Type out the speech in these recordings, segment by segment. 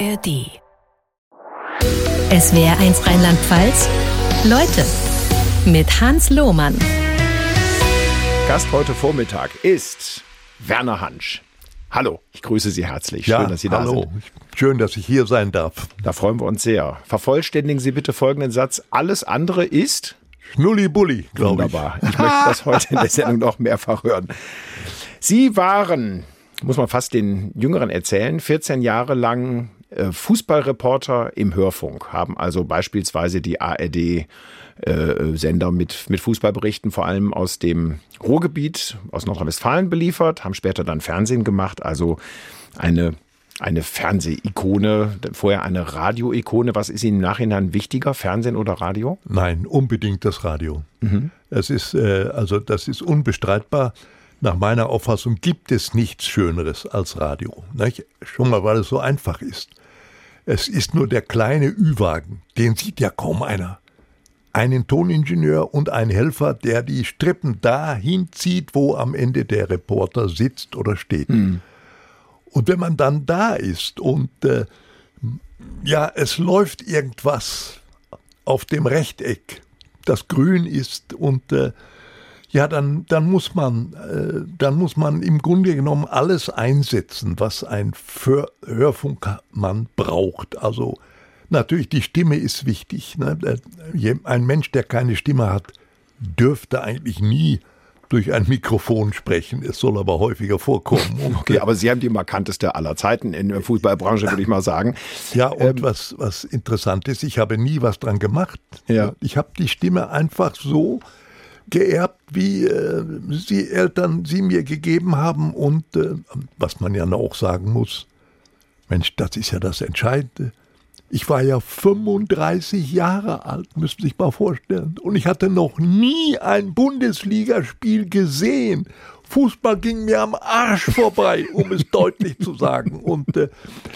ARD. SWR 1 Rheinland-Pfalz. Leute mit Hans Lohmann. Gast heute Vormittag ist Werner Hansch. Hallo, ich grüße Sie herzlich. Schön, ja, dass Sie da hallo. sind. Schön, dass ich hier sein darf. Da freuen wir uns sehr. Vervollständigen Sie bitte folgenden Satz. Alles andere ist Schnulli-Bulli, glaube ich. Wunderbar. Ich möchte das heute in der Sendung noch mehrfach hören. Sie waren, muss man fast den Jüngeren erzählen, 14 Jahre lang Fußballreporter im Hörfunk, haben also beispielsweise die ARD äh, Sender mit, mit Fußballberichten vor allem aus dem Ruhrgebiet, aus Nordrhein-Westfalen beliefert, haben später dann Fernsehen gemacht, also eine eine Fernsehikone, vorher eine Radioikone. Was ist Ihnen im Nachhinein wichtiger, Fernsehen oder Radio? Nein, unbedingt das Radio. Mhm. Es ist, äh, also das ist unbestreitbar. Nach meiner Auffassung gibt es nichts Schöneres als Radio. Nicht? Schon mal, weil es so einfach ist. Es ist nur der kleine Ü-Wagen, den sieht ja kaum einer einen Toningenieur und einen Helfer, der die Strippen dahin zieht, wo am Ende der Reporter sitzt oder steht. Mhm. Und wenn man dann da ist und äh, ja, es läuft irgendwas auf dem Rechteck, das grün ist und äh, ja, dann, dann muss man, äh, dann muss man im Grunde genommen alles einsetzen, was ein Hörfunkmann braucht. Also Natürlich, die Stimme ist wichtig. Ne? Ein Mensch, der keine Stimme hat, dürfte eigentlich nie durch ein Mikrofon sprechen. Es soll aber häufiger vorkommen. okay, aber Sie haben die markanteste aller Zeiten in der Fußballbranche, würde ich mal sagen. Ja, und ähm, was, was interessant ist, ich habe nie was dran gemacht. Ja. Ich habe die Stimme einfach so geerbt, wie äh, sie Eltern sie mir gegeben haben. Und äh, was man ja auch sagen muss, Mensch, das ist ja das Entscheidende. Ich war ja 35 Jahre alt, müssen Sie sich mal vorstellen. Und ich hatte noch nie ein Bundesligaspiel gesehen. Fußball ging mir am Arsch vorbei, um es deutlich zu sagen. Und äh,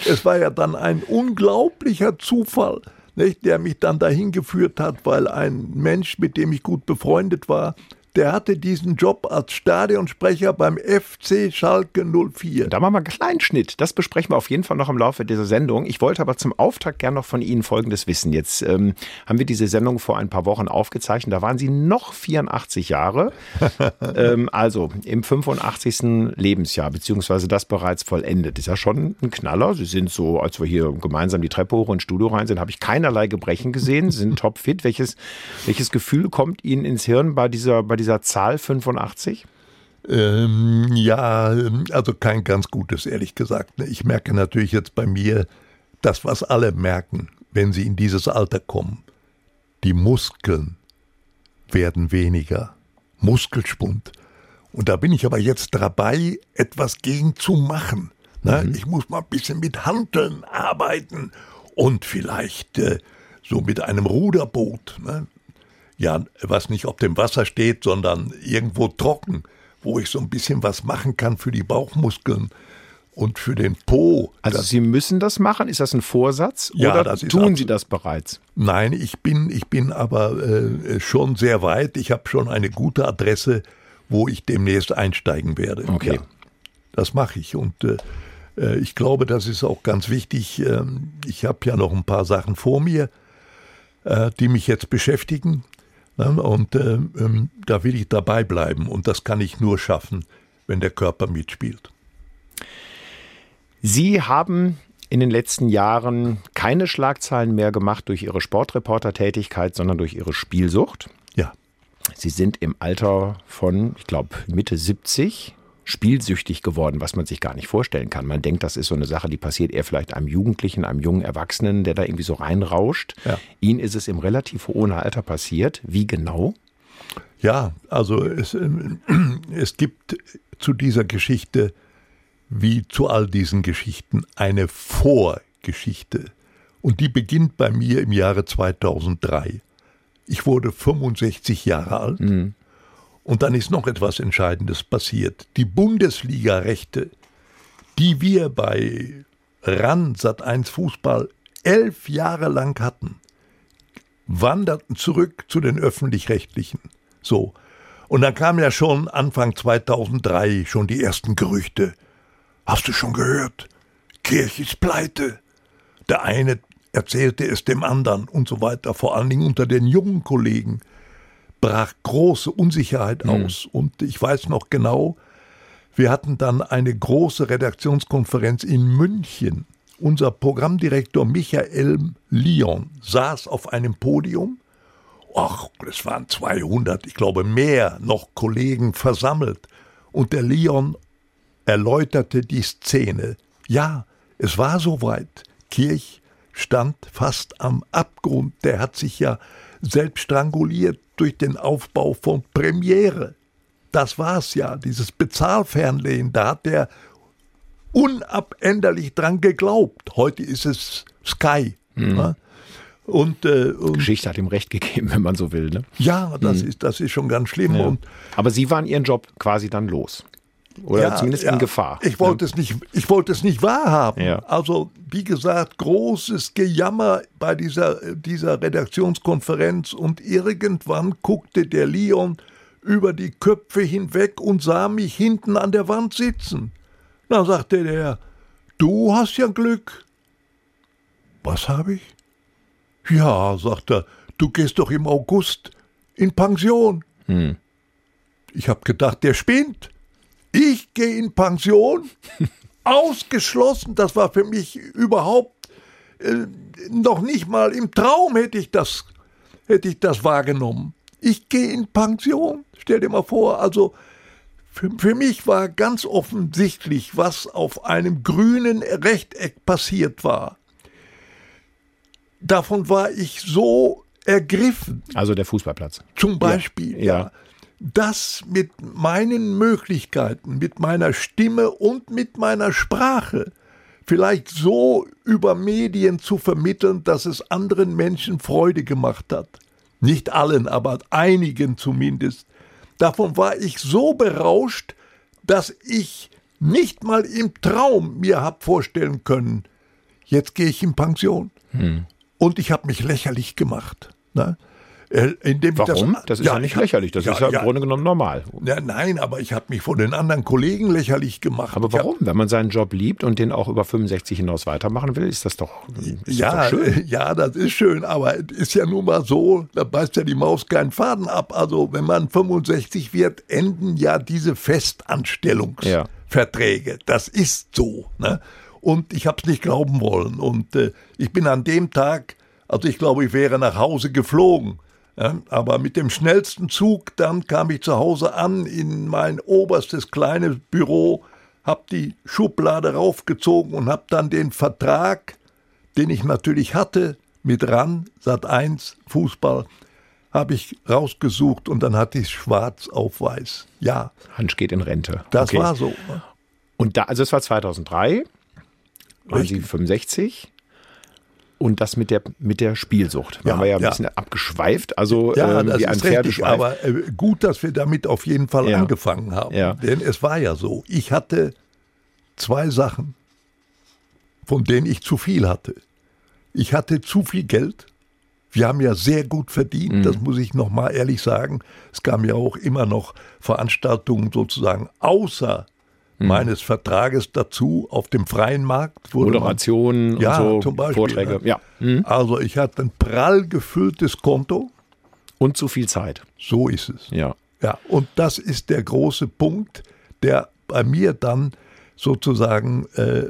es war ja dann ein unglaublicher Zufall, nicht, der mich dann dahin geführt hat, weil ein Mensch, mit dem ich gut befreundet war, der hatte diesen Job als Stadionsprecher beim FC Schalke 04. Da machen wir einen kleinen Schnitt. Das besprechen wir auf jeden Fall noch im Laufe dieser Sendung. Ich wollte aber zum Auftakt gerne noch von Ihnen Folgendes wissen. Jetzt ähm, haben wir diese Sendung vor ein paar Wochen aufgezeichnet. Da waren Sie noch 84 Jahre. ähm, also im 85. Lebensjahr, beziehungsweise das bereits vollendet. Ist ja schon ein Knaller. Sie sind so, als wir hier gemeinsam die Treppe hoch ins Studio rein sind, habe ich keinerlei Gebrechen gesehen. Sie sind topfit. Welches, welches Gefühl kommt Ihnen ins Hirn bei dieser, bei dieser Zahl 85? Ähm, ja, also kein ganz gutes, ehrlich gesagt. Ich merke natürlich jetzt bei mir das, was alle merken, wenn sie in dieses Alter kommen. Die Muskeln werden weniger. Muskelspund. Und da bin ich aber jetzt dabei, etwas gegen zu machen. Ne? Mhm. Ich muss mal ein bisschen mit Handeln arbeiten und vielleicht äh, so mit einem Ruderboot. Ne? Ja, was nicht auf dem Wasser steht, sondern irgendwo trocken, wo ich so ein bisschen was machen kann für die Bauchmuskeln und für den Po. Also Sie müssen das machen? Ist das ein Vorsatz? Ja, oder das tun Sie das bereits? Nein, ich bin, ich bin aber äh, schon sehr weit. Ich habe schon eine gute Adresse, wo ich demnächst einsteigen werde. Okay. Ja, das mache ich und äh, äh ich glaube, das ist auch ganz wichtig. Ähm, ich habe ja noch ein paar Sachen vor mir, äh, die mich jetzt beschäftigen. Ne? Und äh, ähm, da will ich dabei bleiben und das kann ich nur schaffen, wenn der Körper mitspielt. Sie haben in den letzten Jahren keine Schlagzeilen mehr gemacht durch Ihre Sportreporter-Tätigkeit, sondern durch Ihre Spielsucht. Ja. Sie sind im Alter von, ich glaube, Mitte 70 spielsüchtig geworden, was man sich gar nicht vorstellen kann. Man denkt, das ist so eine Sache, die passiert eher vielleicht einem Jugendlichen, einem jungen Erwachsenen, der da irgendwie so reinrauscht. Ja. Ihnen ist es im relativ hohen Alter passiert. Wie genau? Ja, also es, ähm, es gibt zu dieser Geschichte, wie zu all diesen Geschichten, eine Vorgeschichte. Und die beginnt bei mir im Jahre 2003. Ich wurde 65 Jahre alt. Mhm. Und dann ist noch etwas Entscheidendes passiert. Die Bundesliga-Rechte, die wir bei RAN Sat1 Fußball elf Jahre lang hatten, wanderten zurück zu den öffentlich-rechtlichen. So. Und dann kamen ja schon Anfang 2003 schon die ersten Gerüchte. Hast du schon gehört? Kirch ist pleite. der eine erzählte es dem anderen und so weiter. Vor allen Dingen unter den jungen Kollegen brach große Unsicherheit mhm. aus. Und ich weiß noch genau, wir hatten dann eine große Redaktionskonferenz in München. Unser Programmdirektor Michael Lyon saß auf einem Podium. Ach, es waren 200, ich glaube mehr, noch Kollegen versammelt. Und der Lyon erläuterte die Szene. Ja, es war soweit. Kirch stand fast am Abgrund. Der hat sich ja selbst stranguliert durch den Aufbau von Premiere. Das war's ja, dieses Bezahlfernlehen, da hat der unabänderlich dran geglaubt. Heute ist es Sky. Mhm. Ne? Und, äh, und, Geschichte hat ihm recht gegeben, wenn man so will. Ne? Ja, das, mhm. ist, das ist schon ganz schlimm. Ja. Und, Aber Sie waren Ihren Job quasi dann los. Oder ja, zumindest ja. in Gefahr. Ich wollte, ja. es nicht, ich wollte es nicht wahrhaben. Also, wie gesagt, großes Gejammer bei dieser, dieser Redaktionskonferenz und irgendwann guckte der Leon über die Köpfe hinweg und sah mich hinten an der Wand sitzen. Dann sagte der, du hast ja Glück. Was habe ich? Ja, sagt er, du gehst doch im August in Pension. Hm. Ich habe gedacht, der spinnt. Ich gehe in Pension. Ausgeschlossen, das war für mich überhaupt äh, noch nicht mal im Traum hätte ich das, hätte ich das wahrgenommen. Ich gehe in Pension. Stell dir mal vor, also für, für mich war ganz offensichtlich, was auf einem grünen Rechteck passiert war. Davon war ich so ergriffen. Also der Fußballplatz. Zum Beispiel, ja. ja das mit meinen Möglichkeiten, mit meiner Stimme und mit meiner Sprache vielleicht so über Medien zu vermitteln, dass es anderen Menschen Freude gemacht hat. Nicht allen, aber einigen zumindest. Davon war ich so berauscht, dass ich nicht mal im Traum mir hab vorstellen können, jetzt gehe ich in Pension. Hm. Und ich habe mich lächerlich gemacht. Ne? Äh, Warum? Das, das ist ja, ja nicht lächerlich, das ja, ist ja, ja, im Grunde genommen normal. Ja, nein, aber ich habe mich von den anderen Kollegen lächerlich gemacht. Aber warum? Hab, Wenn man seinen Job liebt und den auch über 65 hinaus weitermachen will, ist das doch, ist ja, das doch schön. Ja, das ist schön, aber es ist ja nun mal so, da beißt ja die Maus keinen Faden ab. Also wenn man 65 wird, enden ja diese Festanstellungsverträge. Das ist so. Ne? Und ich habe es nicht glauben wollen. Und äh, ich bin an dem Tag, also ich glaube, ich wäre nach Hause geflogen aber mit dem schnellsten Zug, dann kam ich zu Hause an in mein oberstes kleines Büro, hab die Schublade raufgezogen und hab dann den Vertrag, den ich natürlich hatte, mit RAN, Sat 1, Fußball, habe ich rausgesucht und dann hatte ich schwarz auf weiß. Ja. Hansch geht in Rente. Das okay. war so. Und da, also es war 2003, waren Sie 65? Und das mit der, mit der Spielsucht. Da ja, haben wir ja ein ja. bisschen abgeschweift, also ja, ähm, wie ein Pferdeschweif. Aber äh, gut, dass wir damit auf jeden Fall ja. angefangen haben. Ja. Denn es war ja so, ich hatte zwei Sachen, von denen ich zu viel hatte. Ich hatte zu viel Geld. Wir haben ja sehr gut verdient, mhm. das muss ich nochmal ehrlich sagen. Es kamen ja auch immer noch Veranstaltungen sozusagen außer. Meines Vertrages dazu auf dem freien Markt. Moderationen und ja, so, zum Beispiel, Vorträge. Ne? Ja. Mhm. Also ich hatte ein prall gefülltes Konto. Und zu viel Zeit. So ist es. Ja. Ja, und das ist der große Punkt, der bei mir dann sozusagen äh,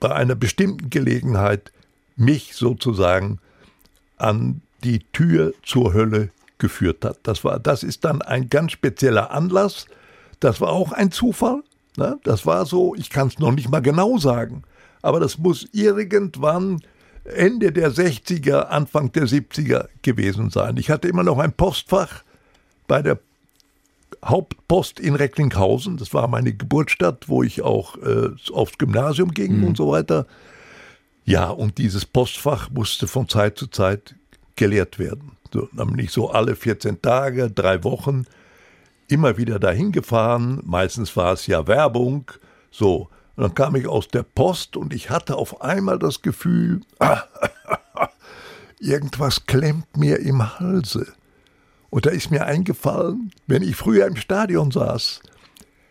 bei einer bestimmten Gelegenheit mich sozusagen an die Tür zur Hölle geführt hat. Das war, das ist dann ein ganz spezieller Anlass. Das war auch ein Zufall. Ne? Das war so, ich kann es noch nicht mal genau sagen, aber das muss irgendwann Ende der 60er, Anfang der 70er gewesen sein. Ich hatte immer noch ein Postfach bei der Hauptpost in Recklinghausen. Das war meine Geburtsstadt, wo ich auch äh, aufs Gymnasium ging mhm. und so weiter. Ja, und dieses Postfach musste von Zeit zu Zeit geleert werden. So, nämlich so alle 14 Tage, drei Wochen immer wieder dahin gefahren. Meistens war es ja Werbung. So. Und dann kam ich aus der Post und ich hatte auf einmal das Gefühl, irgendwas klemmt mir im Halse. Und da ist mir eingefallen, wenn ich früher im Stadion saß,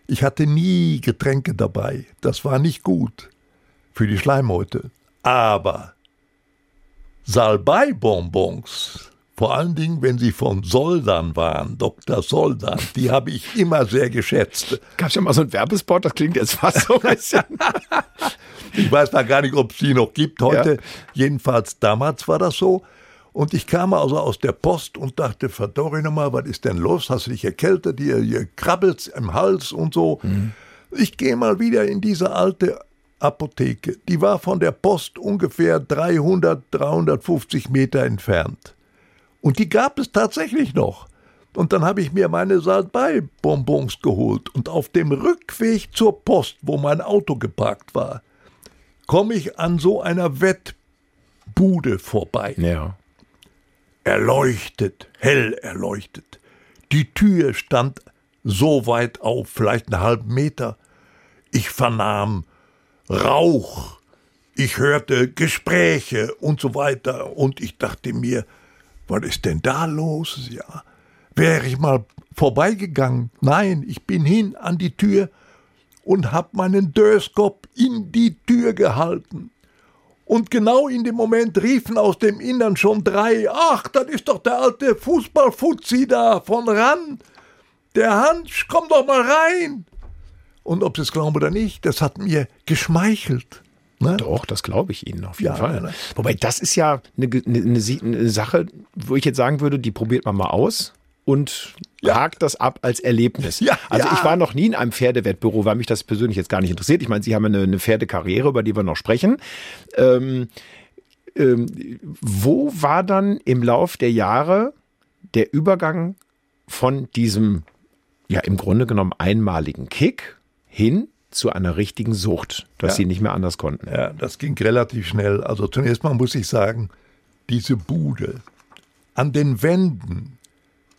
ich hatte nie Getränke dabei. Das war nicht gut für die Schleimhäute. Aber Salbei-Bonbons, vor allen Dingen, wenn sie von Soldan waren, Dr. Soldan, die habe ich immer sehr geschätzt. Gab es ja mal so einen Werbespot, das klingt jetzt fast so ein bisschen. ich weiß da gar nicht, ob es die noch gibt heute. Ja. Jedenfalls damals war das so. Und ich kam also aus der Post und dachte, verdorre nochmal, was ist denn los? Hast du dich erkältet? Hier, hier krabbelt's im Hals und so. Mhm. Ich gehe mal wieder in diese alte Apotheke. Die war von der Post ungefähr 300, 350 Meter entfernt. Und die gab es tatsächlich noch. Und dann habe ich mir meine Salbei-Bonbons geholt. Und auf dem Rückweg zur Post, wo mein Auto geparkt war, komme ich an so einer Wettbude vorbei. Ja erleuchtet, hell erleuchtet. Die Tür stand so weit auf, vielleicht einen halben Meter. Ich vernahm Rauch, ich hörte Gespräche und so weiter. Und ich dachte mir, was ist denn da los? Ja, wäre ich mal vorbeigegangen. Nein, ich bin hin an die Tür und hab meinen Dörskop in die Tür gehalten. Und genau in dem Moment riefen aus dem Innern schon drei, ach, das ist doch der alte Fußballfuzzi da von ran. Der Hansch, komm doch mal rein. Und ob Sie es glauben oder nicht, das hat mir geschmeichelt. Ne? Doch, das glaube ich Ihnen auf jeden ja, Fall. Ja, Wobei das ist ja eine, eine, eine, Sache, wo ich jetzt sagen würde, die probiert man mal aus und ja. hakt das ab als Erlebnis. Ja, also ja. ich war noch nie in einem Pferdewettbüro, weil mich das persönlich jetzt gar nicht interessiert. Ich meine, Sie haben eine, eine Pferdekarriere, über die wir noch sprechen. Ähm, ähm, wo war dann im Lauf der Jahre der Übergang von diesem, ja im Grunde genommen einmaligen Kick hin zu einer richtigen Sucht, dass ja. Sie nicht mehr anders konnten? Ja, das ging relativ schnell. Also zunächst mal muss ich sagen, diese Bude an den Wänden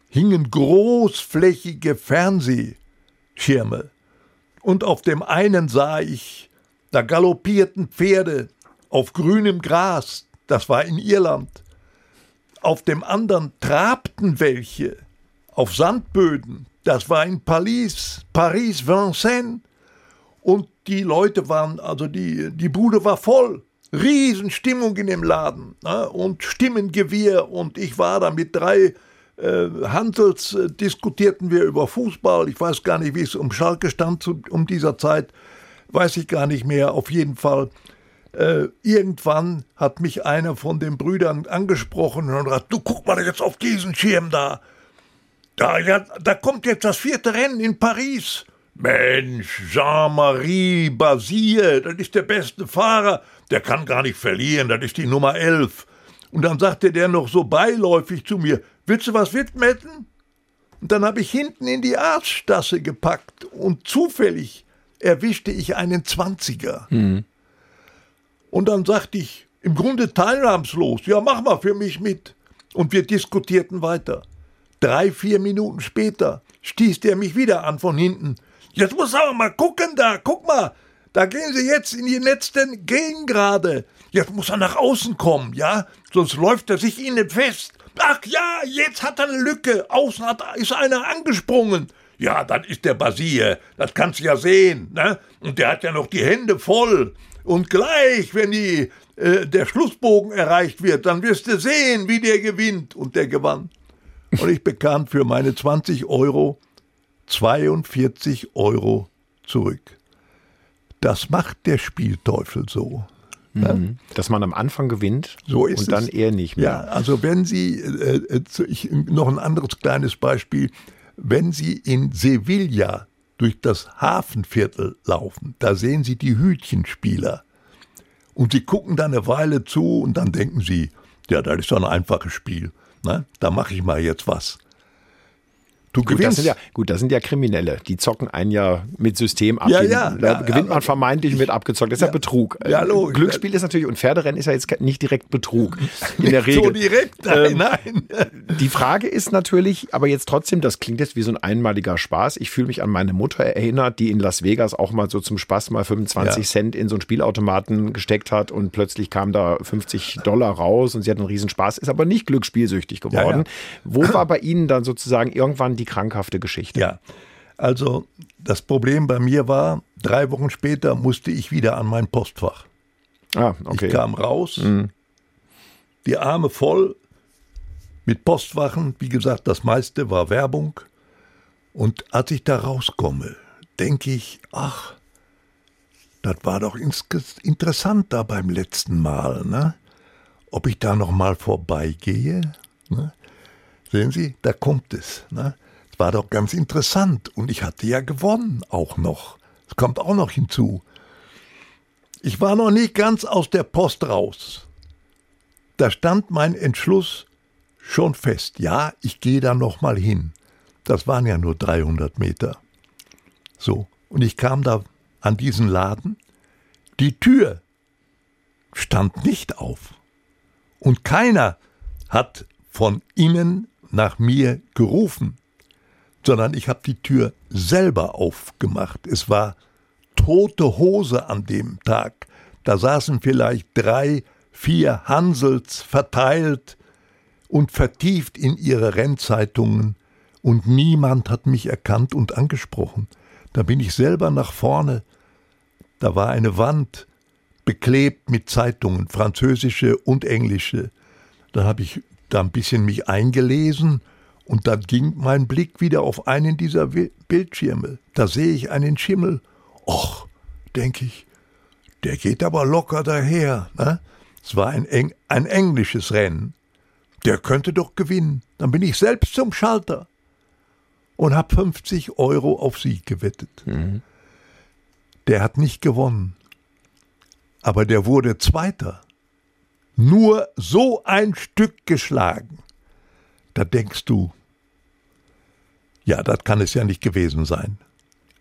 hingen großflächige Fernsehschirme. Und auf dem einen sah ich, da galoppierten Pferde auf grünem Gras, das war in Irland. Auf dem anderen trabten welche auf Sandböden, das war in Paris, Paris, Vincennes. Und die Leute waren, also die, die Bude war voll. Riesenstimmung in dem Laden ne? und Stimmengewirr und ich war da mit drei äh, Hansels äh, diskutierten wir über Fußball. Ich weiß gar nicht, wie es um Schalke stand zu, um dieser Zeit. Weiß ich gar nicht mehr. Auf jeden Fall. Äh, irgendwann hat mich einer von den Brüdern angesprochen und hat, du guck mal jetzt auf diesen Schirm da. Da, ja, da kommt jetzt das vierte Rennen in Paris. Mensch, Jean-Marie Basile, das ist der beste Fahrer. Der kann gar nicht verlieren, das ist die Nummer elf. Und dann sagte der noch so beiläufig zu mir, willst du was widmetten? Und dann habe ich hinten in die Arztstasse gepackt und zufällig erwischte ich einen Zwanziger. Mhm. Und dann sagte ich, im Grunde teilnahmslos, ja, mach mal für mich mit. Und wir diskutierten weiter. Drei, vier Minuten später stieß der mich wieder an von hinten. Jetzt muss aber mal gucken da, guck mal, da gehen Sie jetzt in die letzten Gegengrade. Jetzt muss er nach außen kommen, ja? Sonst läuft er sich Ihnen fest. Ach ja, jetzt hat er eine Lücke. Außen hat, ist einer angesprungen. Ja, dann ist der Basier. Das kannst du ja sehen. Ne? Und der hat ja noch die Hände voll. Und gleich, wenn die, äh, der Schlussbogen erreicht wird, dann wirst du sehen, wie der gewinnt. Und der gewann. Und ich bekam für meine 20 Euro 42 Euro zurück. Das macht der Spielteufel so. Mhm. Dass man am Anfang gewinnt so und es. dann eher nicht mehr. Ja, also wenn Sie, äh, äh ich, noch ein anderes kleines Beispiel, wenn Sie in Sevilla durch das Hafenviertel laufen, da sehen Sie die Hütchenspieler. Und Sie gucken da eine Weile zu und dann denken Sie, ja, das ist doch ein einfaches Spiel. Ne? Da mache ich mal jetzt was. Du gut, gewinnst. Das sind ja, gut, das sind ja Kriminelle. Die zocken einen ja mit System ab. Ja, ja, da ja, gewinnt man vermeintlich mit abgezockt. Das ist ja, Betrug. Ja, logisch. Glücksspiel ist natürlich, und Pferderennen ist ja jetzt nicht direkt Betrug. In nicht der Regel. So direkt, nein, ähm, nein. Die Frage ist natürlich, aber jetzt trotzdem, das klingt jetzt wie so ein einmaliger Spaß. Ich fühle mich an meine Mutter erinnert, die in Las Vegas auch mal so zum Spaß mal 25 ja. Cent in so einen Spielautomaten gesteckt hat und plötzlich kam da 50 Dollar raus und sie hat einen Riesenspaß, ist aber nicht glücksspielsüchtig geworden. Wo war bei Ihnen dann sozusagen irgendwann die krankhafte Geschichte. Ja, also das Problem bei mir war, drei Wochen später musste ich wieder an mein Postfach. Ah, okay. Ich kam raus, mhm. die Arme voll mit Postwachen. Wie gesagt, das meiste war Werbung. Und als ich da rauskomme, denke ich, ach, das war doch interessant da beim letzten Mal, ne? Ob ich da noch mal vorbeigehe? Ne? Sehen Sie, da kommt es. Ne? War doch ganz interessant und ich hatte ja gewonnen auch noch. Es kommt auch noch hinzu. Ich war noch nicht ganz aus der Post raus. Da stand mein Entschluss schon fest. Ja, ich gehe da noch mal hin. Das waren ja nur 300 Meter. So, und ich kam da an diesen Laden. Die Tür stand nicht auf. Und keiner hat von innen nach mir gerufen, sondern ich habe die Tür selber aufgemacht. Es war tote Hose an dem Tag. Da saßen vielleicht drei, vier Hansels verteilt und vertieft in ihre Rennzeitungen, und niemand hat mich erkannt und angesprochen. Da bin ich selber nach vorne. Da war eine Wand, beklebt mit Zeitungen, französische und englische. Da habe ich da ein bisschen mich eingelesen und dann ging mein Blick wieder auf einen dieser Bildschirme. Da sehe ich einen Schimmel. Och, denke ich, der geht aber locker daher. Ne? Es war ein, Eng ein englisches Rennen. Der könnte doch gewinnen. Dann bin ich selbst zum Schalter und habe 50 Euro auf Sieg gewettet. Mhm. Der hat nicht gewonnen, aber der wurde Zweiter. Nur so ein Stück geschlagen. Da denkst du, ja, das kann es ja nicht gewesen sein.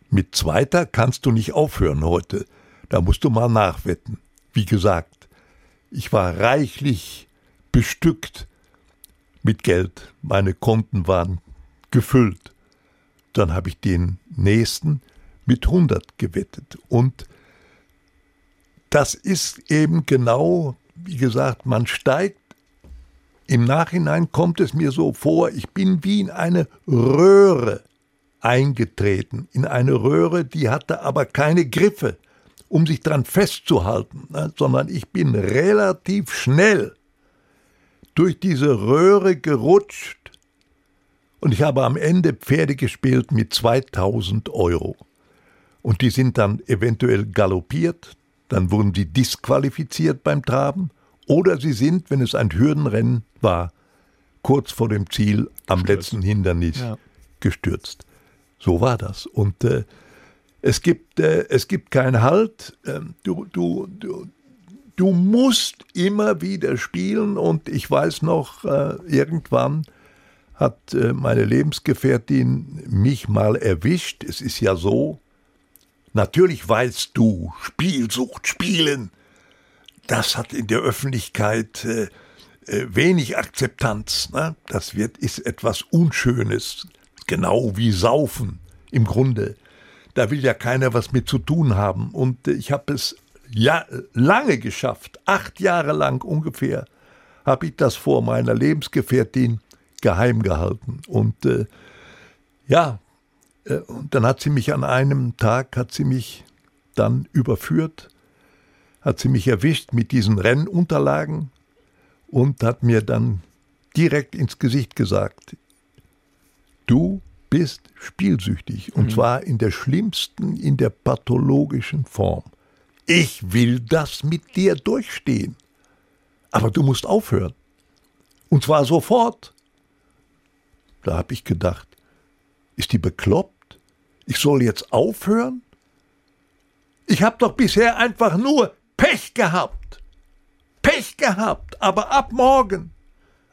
Mit Zweiter kannst du nicht aufhören heute. Da musst du mal nachwetten. Wie gesagt, ich war reichlich bestückt mit Geld. Meine Konten waren gefüllt. Dann habe ich den nächsten mit 100 gewettet. Und das ist eben genau, wie gesagt, man steigt. Im Nachhinein kommt es mir so vor, ich bin wie in eine Röhre eingetreten. In eine Röhre, die hatte aber keine Griffe, um sich dran festzuhalten, ne, sondern ich bin relativ schnell durch diese Röhre gerutscht und ich habe am Ende Pferde gespielt mit 2000 Euro. Und die sind dann eventuell galoppiert, dann wurden die disqualifiziert beim Traben, oder sie sind, wenn es ein Hürdenrennen war, kurz vor dem Ziel am gestürzt. letzten Hindernis ja. gestürzt. So war das. Und äh, es, gibt, äh, es gibt keinen Halt. Ähm, du, du, du, du musst immer wieder spielen. Und ich weiß noch, äh, irgendwann hat äh, meine Lebensgefährtin mich mal erwischt. Es ist ja so, natürlich weißt du, Spielsucht, Spielen, das hat in der Öffentlichkeit äh, äh, wenig Akzeptanz. Ne? Das wird, ist etwas Unschönes, genau wie Saufen im Grunde. Da will ja keiner was mit zu tun haben. Und äh, ich habe es ja, lange geschafft, acht Jahre lang ungefähr, habe ich das vor meiner Lebensgefährtin geheim gehalten. Und äh, ja, äh, und dann hat sie mich an einem Tag, hat sie mich dann überführt, hat sie mich erwischt mit diesen Rennunterlagen und hat mir dann direkt ins Gesicht gesagt, du bist spielsüchtig und mhm. zwar in der schlimmsten, in der pathologischen Form. Ich will das mit dir durchstehen, aber du musst aufhören. Und zwar sofort. Da habe ich gedacht, ist die bekloppt? Ich soll jetzt aufhören? Ich habe doch bisher einfach nur Pech gehabt. Pech gehabt, aber ab morgen,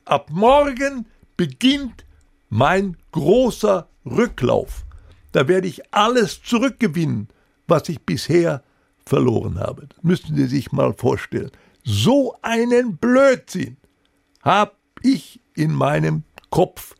ab morgen beginnt mein großer Rücklauf. Da werde ich alles zurückgewinnen, was ich bisher verloren habe. Das müssen Sie sich mal vorstellen. So einen Blödsinn habe ich in meinem Kopf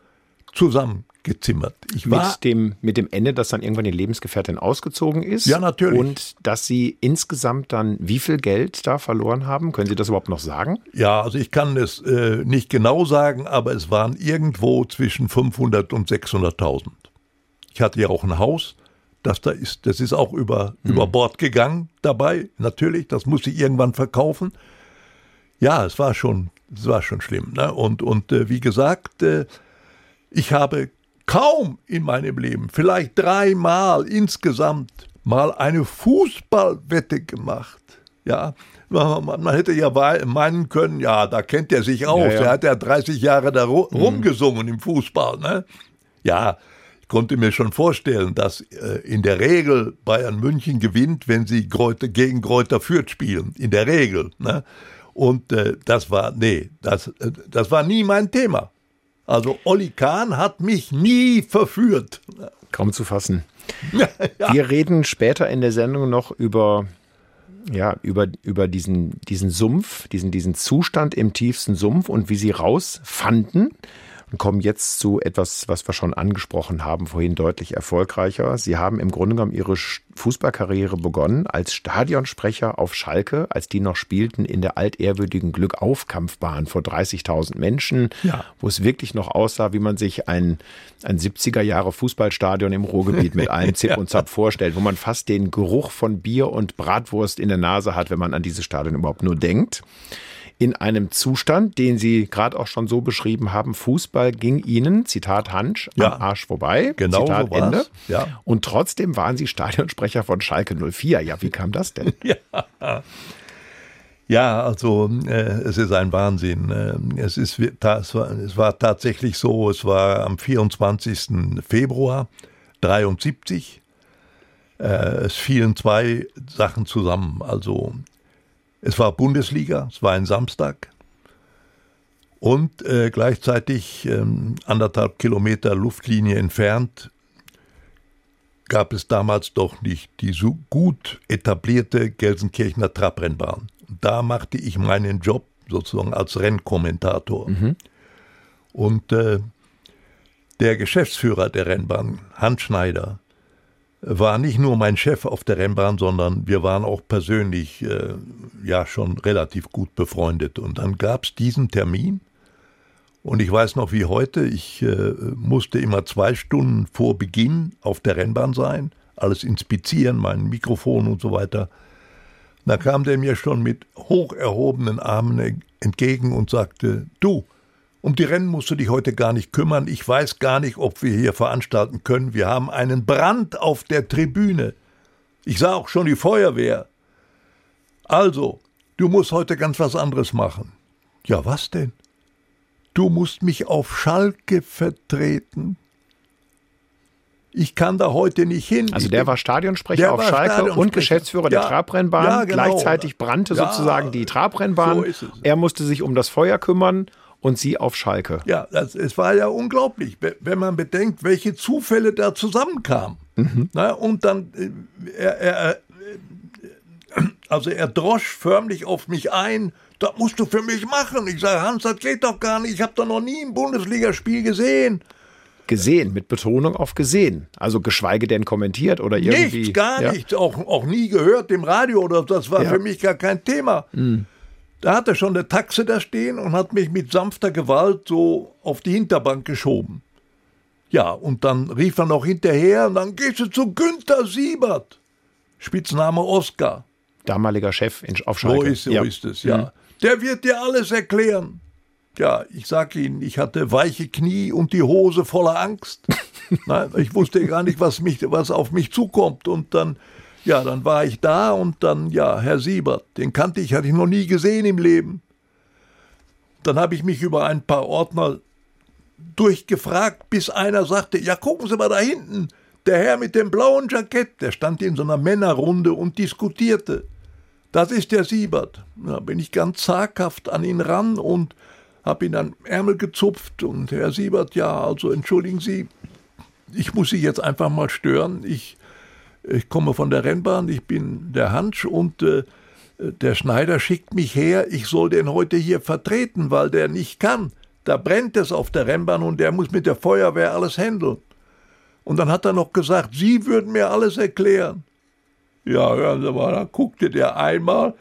zusammengezimmert. Ich war mit dem, mit dem Ende, dass dann irgendwann die Lebensgefährtin ausgezogen ist. Ja, natürlich. Und dass Sie insgesamt dann wie viel Geld da verloren haben? Können Sie das überhaupt noch sagen? Ja, also ich kann es äh, nicht genau sagen, aber es waren irgendwo zwischen 500 und 600.000. Ich hatte ja auch ein Haus. Das da ist, das ist auch über, hm. über Bord gegangen dabei, natürlich. Das musste ich irgendwann verkaufen. Ja, es war schon das war schon schlimm. Ne? Und, und äh, wie gesagt, äh, ich habe kaum in meinem Leben, vielleicht dreimal insgesamt, mal eine Fußballwette gemacht. Ja, man, hätte ja meinen können, ja, da kennt er sich aus. Ja, ja. Er hat ja 30 Jahre da mhm. rumgesungen mhm. im Fußball. Ne? Ja, ich konnte mir schon vorstellen, dass äh, in der Regel Bayern München gewinnt, wenn sie gegen Kräuter Fürth spielen. In der Regel. Ne? Und äh, das war, nee, das, äh, das war nie mein Thema. Also Olli Kahn hat mich nie verführt. Kaum zu fassen. ja. Wir reden später in der Sendung noch über ja, über, über diesen, diesen Sumpf, diesen, diesen Zustand im tiefsten Sumpf und wie sie rausfanden und kommen jetzt zu etwas, was wir schon angesprochen haben, vorhin deutlich erfolgreicher. Sie haben im Grunde genommen ihre Fußballkarriere begonnen als Stadionsprecher auf Schalke, als die noch spielten in der altehrwürdigen Glückaufkampfbahn vor 30.000 Menschen, ja. wo es wirklich noch aussah, wie man sich ein, ein 70er Jahre Fußballstadion im Ruhrgebiet mit allem Zip ja. und Zap vorstellt, wo man fast den Geruch von Bier und Bratwurst in der Nase hat, wenn man an dieses Stadion überhaupt nur denkt in einem Zustand, den Sie gerade auch schon so beschrieben haben. Fußball ging Ihnen, Zitat Hansch, ja. am Arsch vorbei. Genau Zitat so Ende. Ja. Und trotzdem waren Sie Stadionsprecher von Schalke 04. Ja, wie kam das denn? ja. Ja, also äh, es ist ein Wahnsinn. Äh, es, ist, es, war, es war tatsächlich so, es war am 24. Februar 73. Äh, es fielen zwei Sachen zusammen. Also es war Bundesliga, es war ein Samstag und äh, gleichzeitig ähm, anderthalb Kilometer Luftlinie entfernt gab es damals doch nicht die so gut etablierte Gelsenkirchener Trabrennbahn. Da machte ich meinen Job sozusagen als Rennkommentator. Mhm. Und äh, der Geschäftsführer der Rennbahn, Hans Schneider, war nicht nur mein Chef auf der Rennbahn, sondern wir waren auch persönlich äh, ja schon relativ gut befreundet. Und dann gab es diesen Termin. Und ich weiß noch wie heute, ich äh, musste immer zwei Stunden vor Beginn auf der Rennbahn sein, alles inspizieren, mein Mikrofon und so weiter. Da kam der mir schon mit hoch erhobenen Armen entgegen und sagte, du, um die Rennen musst du dich heute gar nicht kümmern. Ich weiß gar nicht, ob wir hier veranstalten können. Wir haben einen Brand auf der Tribüne. Ich sah auch schon die Feuerwehr. Also, du musst heute ganz was anderes machen. Ja, was denn? Du musst mich auf Schalke vertreten. Ich kann da heute nicht hin. Also der war Stadionsprecher der auf Schalke Stadionsprecher. und Geschäftsführer der ja, Trabrennbahn. Ja, genau. Gleichzeitig brannte ja, sozusagen die Trabrennbahn. So er musste sich um das Feuer kümmern und Sie auf Schalke. Ja, das, es war ja unglaublich, wenn man bedenkt, welche Zufälle da zusammenkamen. Mhm. Na, und dann, äh, er, er, äh, also er drosch förmlich auf mich ein, das musst du für mich machen. Ich sage, Hans, das geht doch gar nicht, ich habe doch noch nie ein Bundesligaspiel gesehen. Gesehen, mit Betonung auf gesehen. Also geschweige denn kommentiert oder irgendwie. Nichts, gar ja. nichts. Auch, auch nie gehört im Radio oder das war ja. für mich gar kein Thema. Mhm. Da hat er schon eine Taxe da stehen und hat mich mit sanfter Gewalt so auf die Hinterbank geschoben. Ja, und dann rief er noch hinterher und dann gehst du zu Günther Siebert. Spitzname Oskar. Damaliger Chef in, auf Schalke. So ist, so ja. ist es, ja. Mhm. Der wird dir alles erklären. Ja, ich sag Ihnen, ich hatte weiche Knie und die Hose voller Angst. Nein, ich wusste gar nicht, was, mich, was auf mich zukommt. Und dann ja, dann war ich da und dann, ja, Herr Siebert, den kannte ich, hatte ich noch nie gesehen im Leben. Dann habe ich mich über ein paar Ordner durchgefragt, bis einer sagte, ja, gucken Sie mal da hinten, der Herr mit dem blauen Jackett, der stand in so einer Männerrunde und diskutierte. Das ist der Siebert. Da bin ich ganz zaghaft an ihn ran und habe ihn an Ärmel gezupft und Herr Siebert, ja, also entschuldigen Sie, ich muss Sie jetzt einfach mal stören. Ich ich komme von der Rennbahn, ich bin der Hansch und äh, der Schneider schickt mich her, ich soll den heute hier vertreten, weil der nicht kann. Da brennt es auf der Rennbahn und der muss mit der Feuerwehr alles handeln. Und dann hat er noch gesagt, Sie würden mir alles erklären. Ja, hören Sie mal, da guckte der einmal,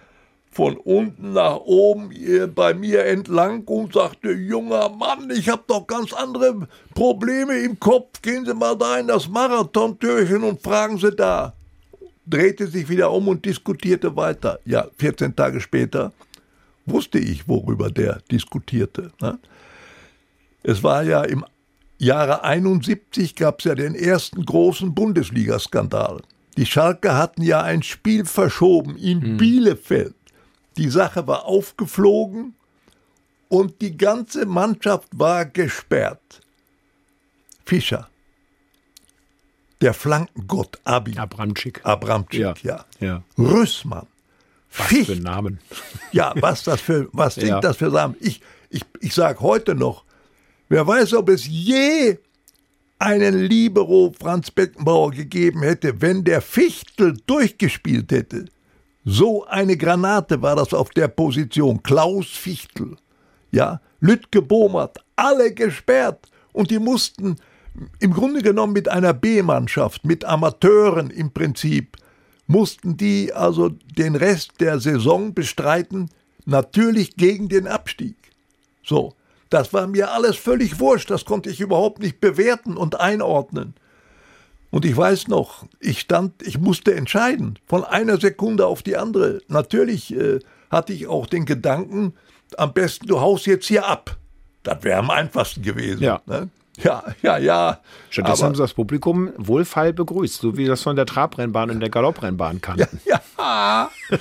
von unten nach oben bei mir entlang und sagte, junger Mann, ich habe doch ganz andere Probleme im Kopf. Gehen Sie mal da in das Marathontürchen und fragen Sie da. Drehte sich wieder um und diskutierte weiter. Ja, 14 Tage später wusste ich, worüber der diskutierte. Ne? Es war ja im Jahre 71 gab es ja den ersten großen Bundesligaskandal. Die Schalke hatten ja ein Spiel verschoben in mhm. Bielefeld. Die Sache war aufgeflogen und die ganze Mannschaft war gesperrt. Fischer, der Flankengott Abi. Abramczyk. Abramczyk, ja. ja. ja. Rüssmann. Was Ficht. für Namen. Ja, was das für, was sind ja. das für Namen? Ich, ich, ich sage heute noch, wer weiß, ob es je einen Libero Franz Beckenbauer gegeben hätte, wenn der Fichtel durchgespielt hätte. So eine Granate war das auf der Position. Klaus Fichtel. Ja, Lütke Bomert, alle gesperrt. Und die mussten im Grunde genommen mit einer B-Mannschaft, mit Amateuren im Prinzip, mussten die also den Rest der Saison bestreiten, natürlich gegen den Abstieg. So, das war mir alles völlig wurscht, das konnte ich überhaupt nicht bewerten und einordnen. Und ich weiß noch, ich stand, ich musste entscheiden, von einer Sekunde auf die andere. Natürlich äh, hatte ich auch den Gedanken, am besten du haust jetzt hier ab. Das wäre am einfachsten gewesen. Ja. Ne? Ja, ja, ja. Stattdessen haben sie das Publikum wohlfeil begrüßt, so wie das von der Trabrennbahn und der Galopprennbahn kannten. Ja, ja.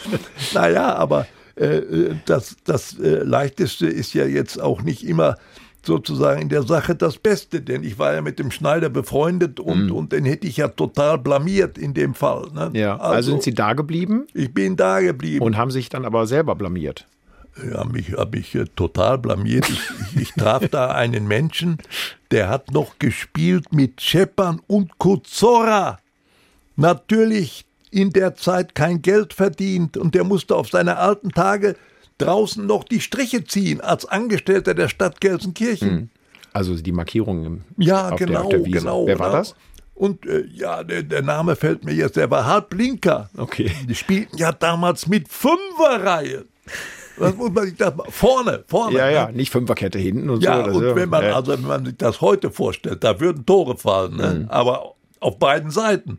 naja, aber äh, das, das äh, Leichteste ist ja jetzt auch nicht immer sozusagen in der Sache das Beste, denn ich war ja mit dem Schneider befreundet und, mm. und den hätte ich ja total blamiert in dem Fall. Ne? Ja, also, also sind Sie da geblieben? Ich bin da geblieben. Und haben sich dann aber selber blamiert? Ja, mich habe ich äh, total blamiert. Ich, ich, ich traf da einen Menschen, der hat noch gespielt mit Scheppern und Kuzora. Natürlich in der Zeit kein Geld verdient und der musste auf seine alten Tage draußen noch die Striche ziehen als Angestellter der Stadt Gelsenkirchen. Hm. Also die Markierung im, ja, genau, der, der genau. Wer war genau. das? Und äh, ja, der, der, Name fällt mir jetzt, der war Halblinker. Okay. Die spielten ja damals mit Fünferreihe. Das muss man sich das mal, vorne, vorne. Ja, ja, ne? nicht Fünferkette hinten und ja, so. Und wenn man, ja. also wenn man sich das heute vorstellt, da würden Tore fallen, ne? Mhm. aber auf beiden Seiten.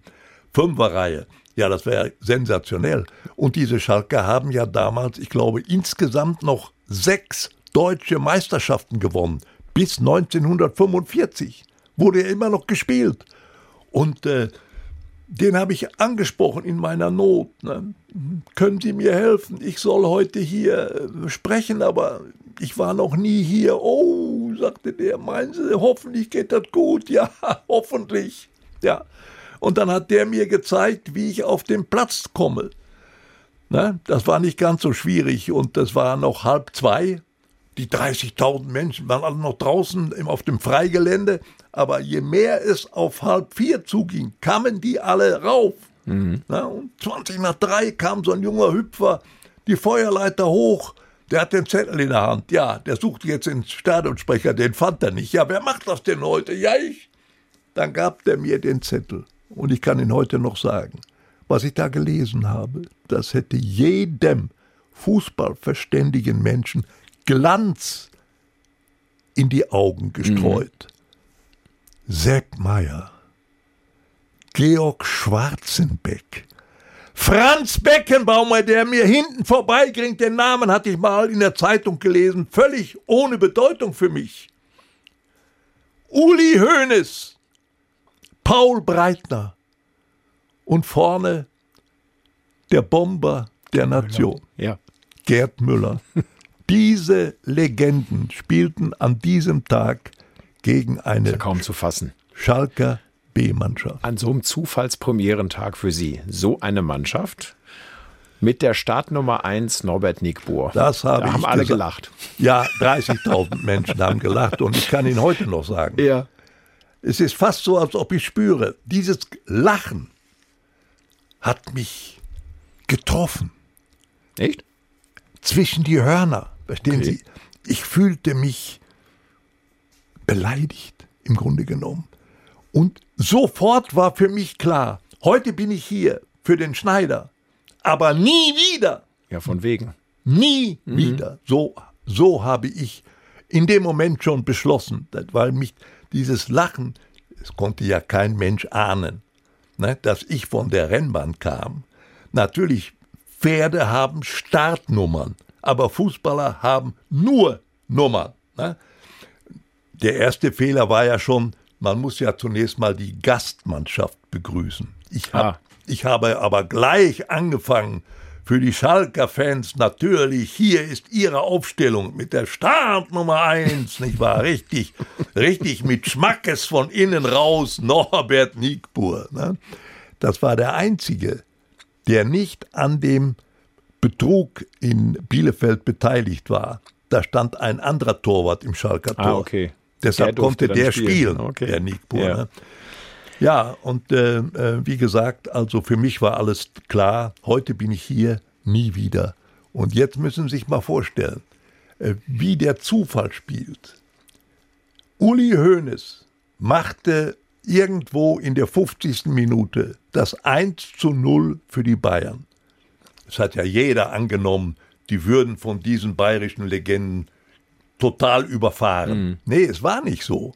Fünferreihe. Ja, das wäre sensationell. Und diese Schalker haben ja damals, ich glaube, insgesamt noch sechs deutsche Meisterschaften gewonnen. Bis 1945 wurde er immer noch gespielt. Und äh, den habe ich angesprochen in meiner Not. Ne? Können Sie mir helfen? Ich soll heute hier äh, sprechen, aber ich war noch nie hier. Oh, sagte der, meinen Sie, hoffentlich geht das gut? Ja, hoffentlich. Ja. Und dann hat der mir gezeigt, wie ich auf den Platz komme. Ne? Das war nicht ganz so schwierig und das war noch halb zwei. Die 30.000 Menschen waren alle noch draußen auf dem Freigelände. Aber je mehr es auf halb vier zuging, kamen die alle rauf. Mhm. Na, und 20 nach drei kam so ein junger Hüpfer die Feuerleiter hoch. Der hat den Zettel in der Hand. Ja, der sucht jetzt den Stadionsprecher, den fand er nicht. Ja, wer macht das denn heute? Ja, ich. Dann gab der mir den Zettel. Und ich kann ihn heute noch sagen. Was ich da gelesen habe, das hätte jedem fußballverständigen Menschen Glanz in die Augen gestreut. Mhm. Sepp Meyer, Georg Schwarzenbeck, Franz Beckenbaumer, der mir hinten vorbeiging, den Namen hatte ich mal in der Zeitung gelesen, völlig ohne Bedeutung für mich. Uli Hoeneß, Paul Breitner und vorne der Bomber der Nation, ja. Gerd Müller. Diese Legenden spielten an diesem Tag gegen eine ja kaum zu fassen. Schalker B-Mannschaft. An so einem Zufallspremierentag für Sie, so eine Mannschaft mit der Startnummer 1 Norbert Nickbohr. Das habe da ich haben alle gesagt. gelacht. Ja, 30.000 Menschen haben gelacht und ich kann Ihnen heute noch sagen. Ja. Es ist fast so, als ob ich spüre, dieses Lachen hat mich getroffen. Echt? Zwischen die Hörner. Verstehen Okay. Sie? Ich fühlte mich beleidigt, im Grunde genommen. Und sofort war für mich klar, heute bin ich hier für den Schneider, aber nie wieder, Ja, von wegen. nie wieder. So, so habe ich in dem Moment schon beschlossen, weil mich dieses Lachen, es konnte ja kein Mensch ahnen, ne, dass ich von der Rennbahn kam. Natürlich, Pferde haben Startnummern. aber Fußballer haben nur Nummern. Ne? Der erste Fehler war ja schon, man muss ja zunächst mal die Gastmannschaft begrüßen. Ich, hab, ah. ich habe aber gleich angefangen, für die Schalker-Fans natürlich, hier ist ihre Aufstellung mit der Start Nummer eins, nicht wahr? Richtig, richtig mit Schmackes von innen raus, Norbert Nickbur. Ne? Das war der Einzige, der nicht an dem Betrug in Bielefeld beteiligt war. Da stand ein anderer Torwart im Schalker Tor. Ah, okay. Deshalb der konnte der spielen, spielen okay. der Nickbur. Ja. Ne? Ja, und äh, äh, wie gesagt, also für mich war alles klar. Heute bin ich hier, nie wieder. Und jetzt müssen Sie sich mal vorstellen, äh, wie der Zufall spielt. Uli Hoeneß machte irgendwo in der 50. Minute das 1 zu 0 für die Bayern. Es hat ja jeder angenommen, die würden von diesen bayerischen Legenden total überfahren. Mhm. Nee, es war nicht so.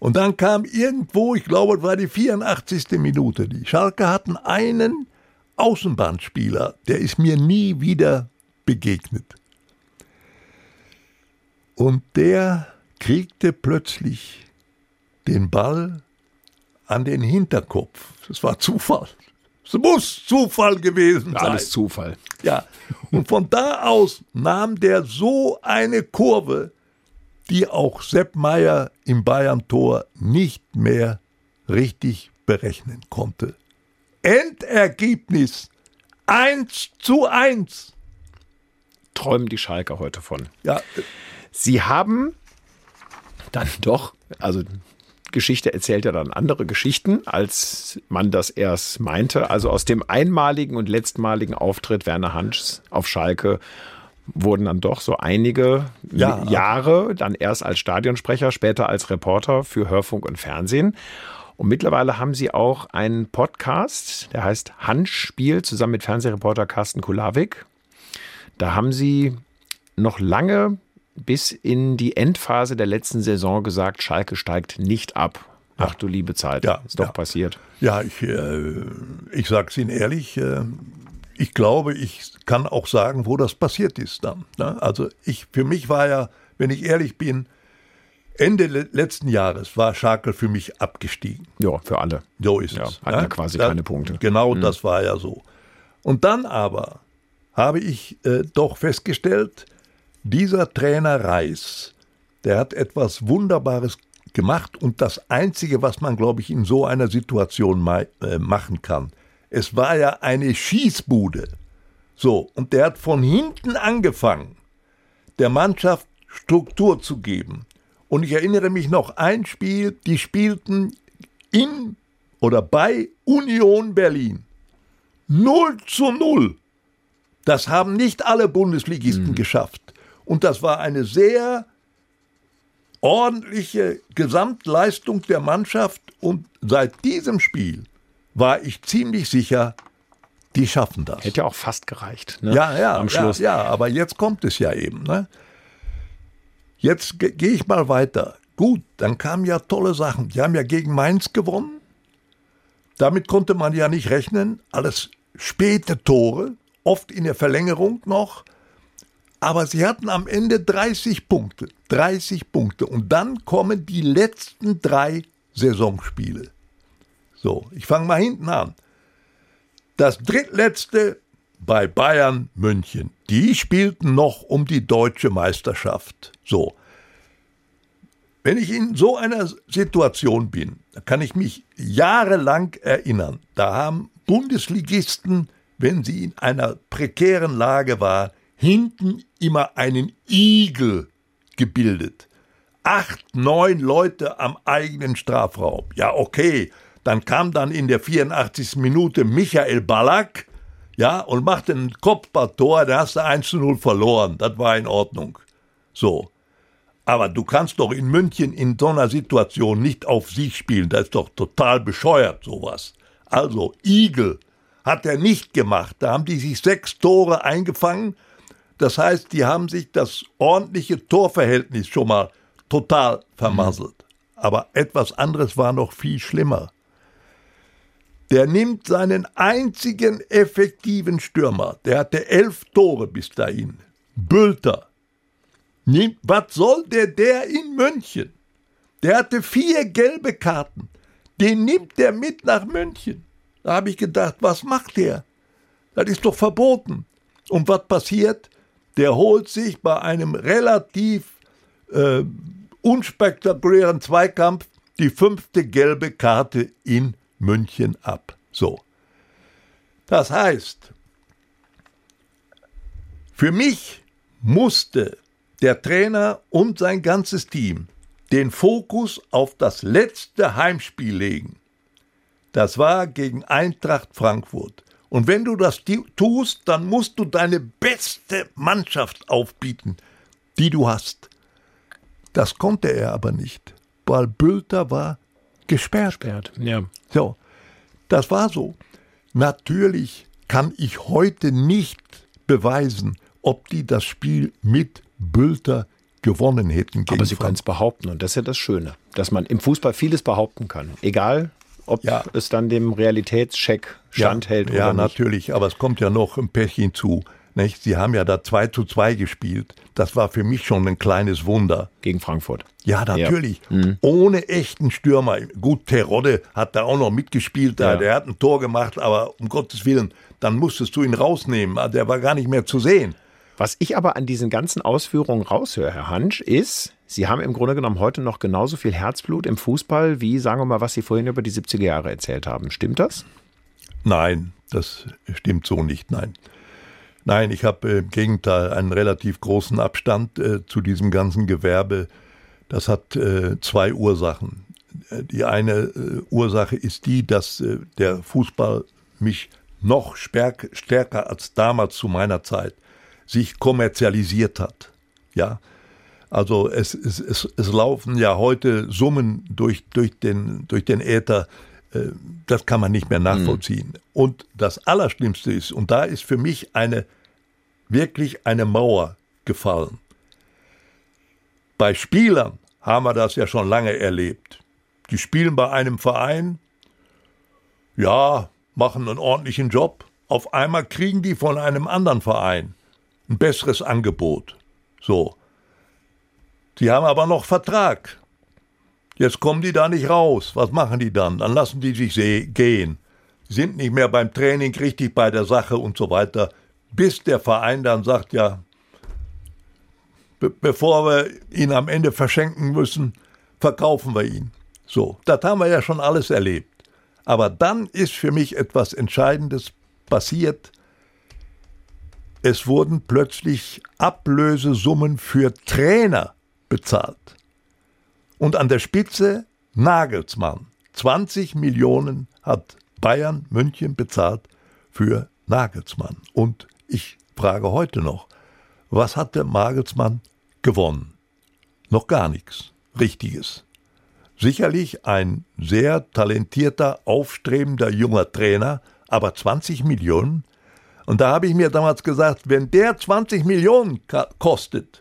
Und dann kam irgendwo, ich glaube, es war die 84. Minute. Die Schalke hatten einen Außenbahnspieler, der ist mir nie wieder begegnet. Und der kriegte plötzlich den Ball an den Hinterkopf. Das war Zufall. Es muss Zufall gewesen sein. Alles Zufall. Ja. Und von da aus nahm der so eine Kurve, die auch Sepp Meier im Bayern-Tor nicht mehr richtig berechnen konnte. Endergebnis 1 zu 1. Träumen die Schalker heute von. Ja. Sie haben dann doch, also Geschichte erzählt ja dann andere Geschichten, als man das erst meinte. Also aus dem einmaligen und letztmaligen Auftritt Werner Hansch auf Schalke wurden dann doch so einige ja, Jahre, dann erst als Stadionsprecher, später als Reporter für Hörfunk und Fernsehen. Und mittlerweile haben sie auch einen Podcast, der heißt Handspiel, zusammen mit Fernsehreporter Carsten Kulawik. Da haben sie noch lange bis in die Endphase der letzten Saison gesagt, Schalke steigt nicht ab. Ach du liebe Zeit, ja, ist doch ja. passiert. Ja, ich, äh, ich sage es Ihnen ehrlich, äh, ich glaube, ich kann auch sagen, wo das passiert ist dann. Ne? Also ich, für mich war ja, wenn ich ehrlich bin, Ende letzten Jahres war Schakel für mich abgestiegen. Ja, für alle. So ist ja, es. Hat ja, quasi da, keine Punkte. Genau, mhm. das war ja so. Und dann aber habe ich äh, doch festgestellt, dieser Trainer Reis, der hat etwas Wunderbares gemacht und das Einzige, was man, glaube ich, in so einer Situation ma äh, machen kann, es war ja eine Schießbude. So, und der hat von hinten angefangen, der Mannschaft Struktur zu geben. Und ich erinnere mich noch ein Spiel, die spielten in oder bei Union Berlin. 0 zu 0. Das haben nicht alle Bundesligisten mhm. geschafft. Und das war eine sehr ordentliche Gesamtleistung der Mannschaft. Und seit diesem Spiel war ich ziemlich sicher, die schaffen das. Hätte ja auch fast gereicht. Ne? Ja, ja, Am Schluss. ja, ja, aber jetzt kommt es ja eben. Ne? Jetzt gehe ich mal weiter. Gut, dann kamen ja tolle Sachen. Die haben ja gegen Mainz gewonnen. Damit konnte man ja nicht rechnen. Alles späte Tore, oft in der Verlängerung noch. Aber sie hatten am Ende 30 Punkte. 30 Punkte. Und dann kommen die letzten drei Saisonspiele. So, ich fange mal hinten an. Das drittletzte bei Bayern München. Die spielten noch um die deutsche Meisterschaft. So. Wenn ich in so einer Situation bin, da kann ich mich jahrelang erinnern. Da haben Bundesligisten, wenn sie in einer prekären Lage waren, hinten immer einen Igel gebildet. Acht, neun Leute am eigenen Strafraum. Ja, okay, dann kam dann in der 84. Minute Michael Ballack, ja, und machte ein Kopfballtor, da hast du 1 zu 0 verloren. Das war in Ordnung. So. Aber du kannst doch in München in so einer Situation nicht auf Sieg spielen. Das ist doch total bescheuert, sowas. Also, Igel hat er nicht gemacht. Da haben die sich sechs Tore eingefangen. Das heißt, die haben sich das ordentliche Torverhältnis schon mal total vermasselt. Mhm. Aber etwas anderes war noch viel schlimmer der nimmt seinen einzigen effektiven Stürmer, der hatte elf Tore bis dahin, Bülter. Was soll der der in München? Der hatte vier gelbe Karten. Den nimmt der mit nach München. Da habe ich gedacht, was macht der? Das ist doch verboten. Und was passiert? Der holt sich bei einem relativ äh, unspektakulären Zweikampf die fünfte gelbe Karte in München ab. So. Das heißt, für mich musste der Trainer und sein ganzes Team den Fokus auf das letzte Heimspiel legen. Das war gegen Eintracht Frankfurt. Und wenn du das tust, dann musst du deine beste Mannschaft aufbieten, die du hast. Das konnte er aber nicht, weil Bülter war gesperrt. Gesperrt, ja. So, das war so. Natürlich kann ich heute nicht beweisen, ob die das Spiel mit Bülter gewonnen hätten. Aber sie können es behaupten und das ist ja das Schöne, dass man im Fußball vieles behaupten kann. Egal, ob ja. es dann dem Realitätscheck standhält ja, oder ja, nicht. Ja, natürlich, aber es kommt ja noch ein Pärchen zu. Nicht? Sie haben ja da 2 zu 2 gespielt. Das war für mich schon ein kleines Wunder. Gegen Frankfurt. Ja, natürlich. Ja. Mhm. Ohne echten Stürmer. Gut, Terodde hat da auch noch mitgespielt. Ja. Der hat ein Tor gemacht, aber um Gottes Willen, dann musstest du ihn rausnehmen. Der war gar nicht mehr zu sehen. Was ich aber an diesen ganzen Ausführungen raushöre, Herr Hansch, ist, Sie haben im Grunde genommen heute noch genauso viel Herzblut im Fußball, wie, sagen wir mal, was Sie vorhin über die 70er Jahre erzählt haben. Stimmt das? Nein, das stimmt so nicht, nein. Nein, ich habe im Gegenteil einen relativ großen Abstand äh, zu diesem ganzen Gewerbe. Das hat äh, zwei Ursachen. Die eine äh, Ursache ist die, dass äh, der Fußball mich noch stärker als damals zu meiner Zeit sich kommerzialisiert hat. Ja, also es, es, es, es laufen ja heute Summen durch, durch, den, durch den Äther, äh, das kann man nicht mehr nachvollziehen. Mhm. Und das Allerschlimmste ist, und da ist für mich eine wirklich eine Mauer gefallen. Bei Spielern haben wir das ja schon lange erlebt. Die spielen bei einem Verein, ja, machen einen ordentlichen Job. Auf einmal kriegen die von einem anderen Verein ein besseres Angebot. So. Die haben aber noch Vertrag. Jetzt kommen die da nicht raus. Was machen die dann? Dann lassen die sich gehen. Sind nicht mehr beim Training richtig bei der Sache und so weiter. Bis der Verein dann sagt, ja, be bevor wir ihn am Ende verschenken müssen, verkaufen wir ihn. So, das haben wir ja schon alles erlebt. Aber dann ist für mich etwas Entscheidendes passiert. Es wurden plötzlich Ablösesummen für Trainer bezahlt. Und an der Spitze Nagelsmann. 20 Millionen hat Bayern München bezahlt für Nagelsmann. Und ich frage heute noch, was hat der Nagelsmann gewonnen? Noch gar nichts Richtiges. Sicherlich ein sehr talentierter, aufstrebender junger Trainer, aber 20 Millionen und da habe ich mir damals gesagt, wenn der 20 Millionen kostet,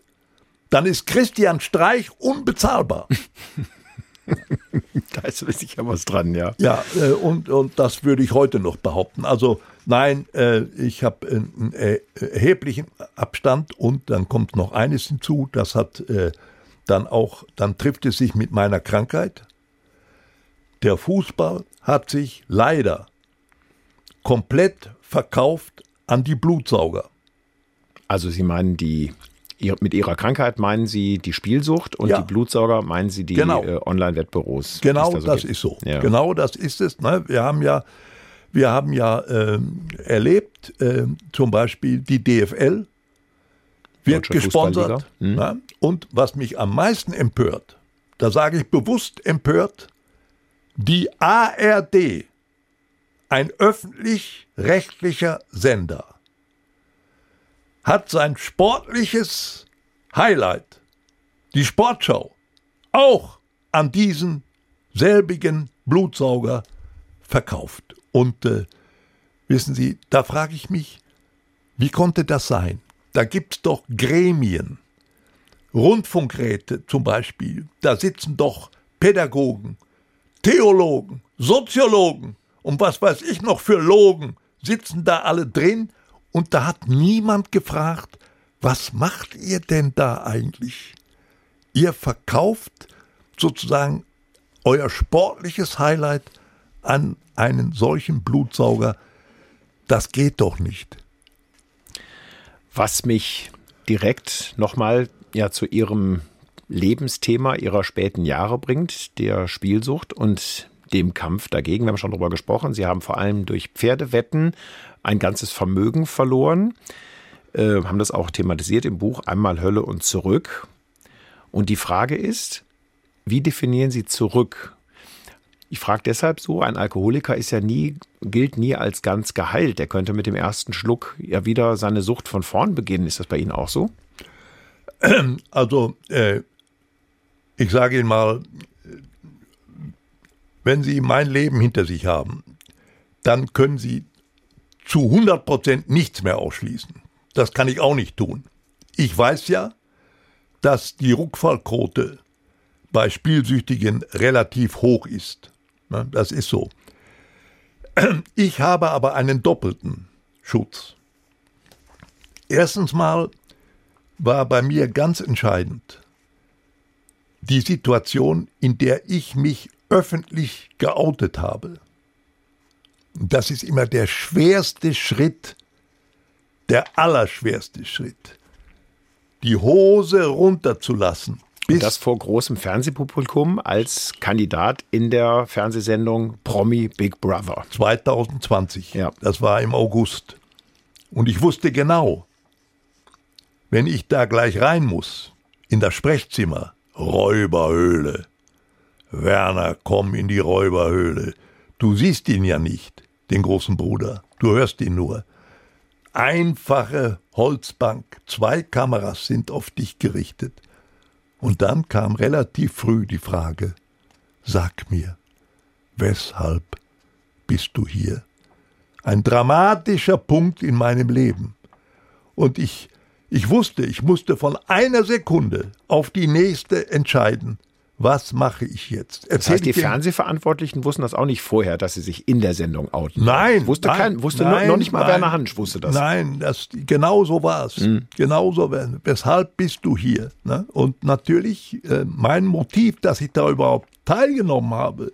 dann ist Christian Streich unbezahlbar. da ist sicher was dran, ja. Ja, äh, und, und das würde ich heute noch behaupten. Also nein, äh, ich habe einen erheblichen Abstand und dann kommt noch eines hinzu, das hat äh, dann auch, dann trifft es sich mit meiner Krankheit. Der Fußball hat sich leider komplett verkauft an die Blutsauger. Also Sie meinen die mit Ihrer Krankheit meinen Sie die Spielsucht und ja. die Blutsauger meinen Sie die genau. äh, Online-Wettbüros? Genau, da so das geht. ist so. Ja. Genau, das ist es. Ne? Wir haben ja, wir haben ja äh, erlebt, äh, zum Beispiel die DFL wird gesponsert. Mhm. Ne? Und was mich am meisten empört, da sage ich bewusst empört, die ARD ein öffentlich-rechtlicher Sender hat sein sportliches Highlight, die Sportschau, auch an diesen selbigen Blutsauger verkauft. Und äh, wissen Sie, da frage ich mich, wie konnte das sein? Da gibt es doch Gremien, Rundfunkräte zum Beispiel, da sitzen doch Pädagogen, Theologen, Soziologen, und was weiß ich noch für Logen sitzen da alle drin und da hat niemand gefragt, was macht ihr denn da eigentlich? Ihr verkauft sozusagen euer sportliches Highlight an einen solchen Blutsauger. Das geht doch nicht. Was mich direkt nochmal ja zu Ihrem Lebensthema Ihrer späten Jahre bringt, der Spielsucht und dem Kampf dagegen. Wir haben schon darüber gesprochen. Sie haben vor allem durch Pferdewetten ein ganzes Vermögen verloren, äh, haben das auch thematisiert im Buch Einmal Hölle und zurück. Und die Frage ist, wie definieren Sie zurück? Ich frage deshalb so, ein Alkoholiker ist ja nie, gilt nie als ganz geheilt. Der könnte mit dem ersten Schluck ja wieder seine Sucht von vorn beginnen. Ist das bei Ihnen auch so? Also, äh, ich sage Ihnen mal, wenn Sie mein Leben hinter sich haben, dann können Sie zu 100 Prozent nichts mehr ausschließen. Das kann ich auch nicht tun. Ich weiß ja, dass die Rückfallquote bei Spielsüchtigen relativ hoch ist. Das ist so. Ich habe aber einen doppelten Schutz. Erstens mal war bei mir ganz entscheidend die Situation, in der ich mich öffentlich geoutet habe. Das ist immer der schwerste Schritt, der allerschwerste Schritt. Die Hose runterzulassen. Und das vor großem Fernsehpublikum als Kandidat in der Fernsehsendung Promi Big Brother. 2020. Ja. Das war im August. Und ich wusste genau, wenn ich da gleich rein muss, in das Sprechzimmer, Räuberhöhle, Werner, komm in die Räuberhöhle. Du siehst ihn ja nicht, den großen Bruder. Du hörst ihn nur. Einfache Holzbank, zwei Kameras sind auf dich gerichtet. Und dann kam relativ früh die Frage, sag mir, weshalb bist du hier? Ein dramatischer Punkt in meinem Leben. Und ich, ich wusste, ich musste von einer Sekunde auf die nächste entscheiden was mache ich jetzt? Erzähl das heißt, die Fernsehverantwortlichen wussten das auch nicht vorher, dass sie sich in der Sendung outen. Nein. Wusste, nein, kein, wusste nein, noch nicht mal nein, Werner Hansch wusste das. Nein, das, genau so war es. Mhm. Genau so. Weshalb bist du hier? Ne? Und natürlich äh, mein Motiv, dass ich da überhaupt teilgenommen habe,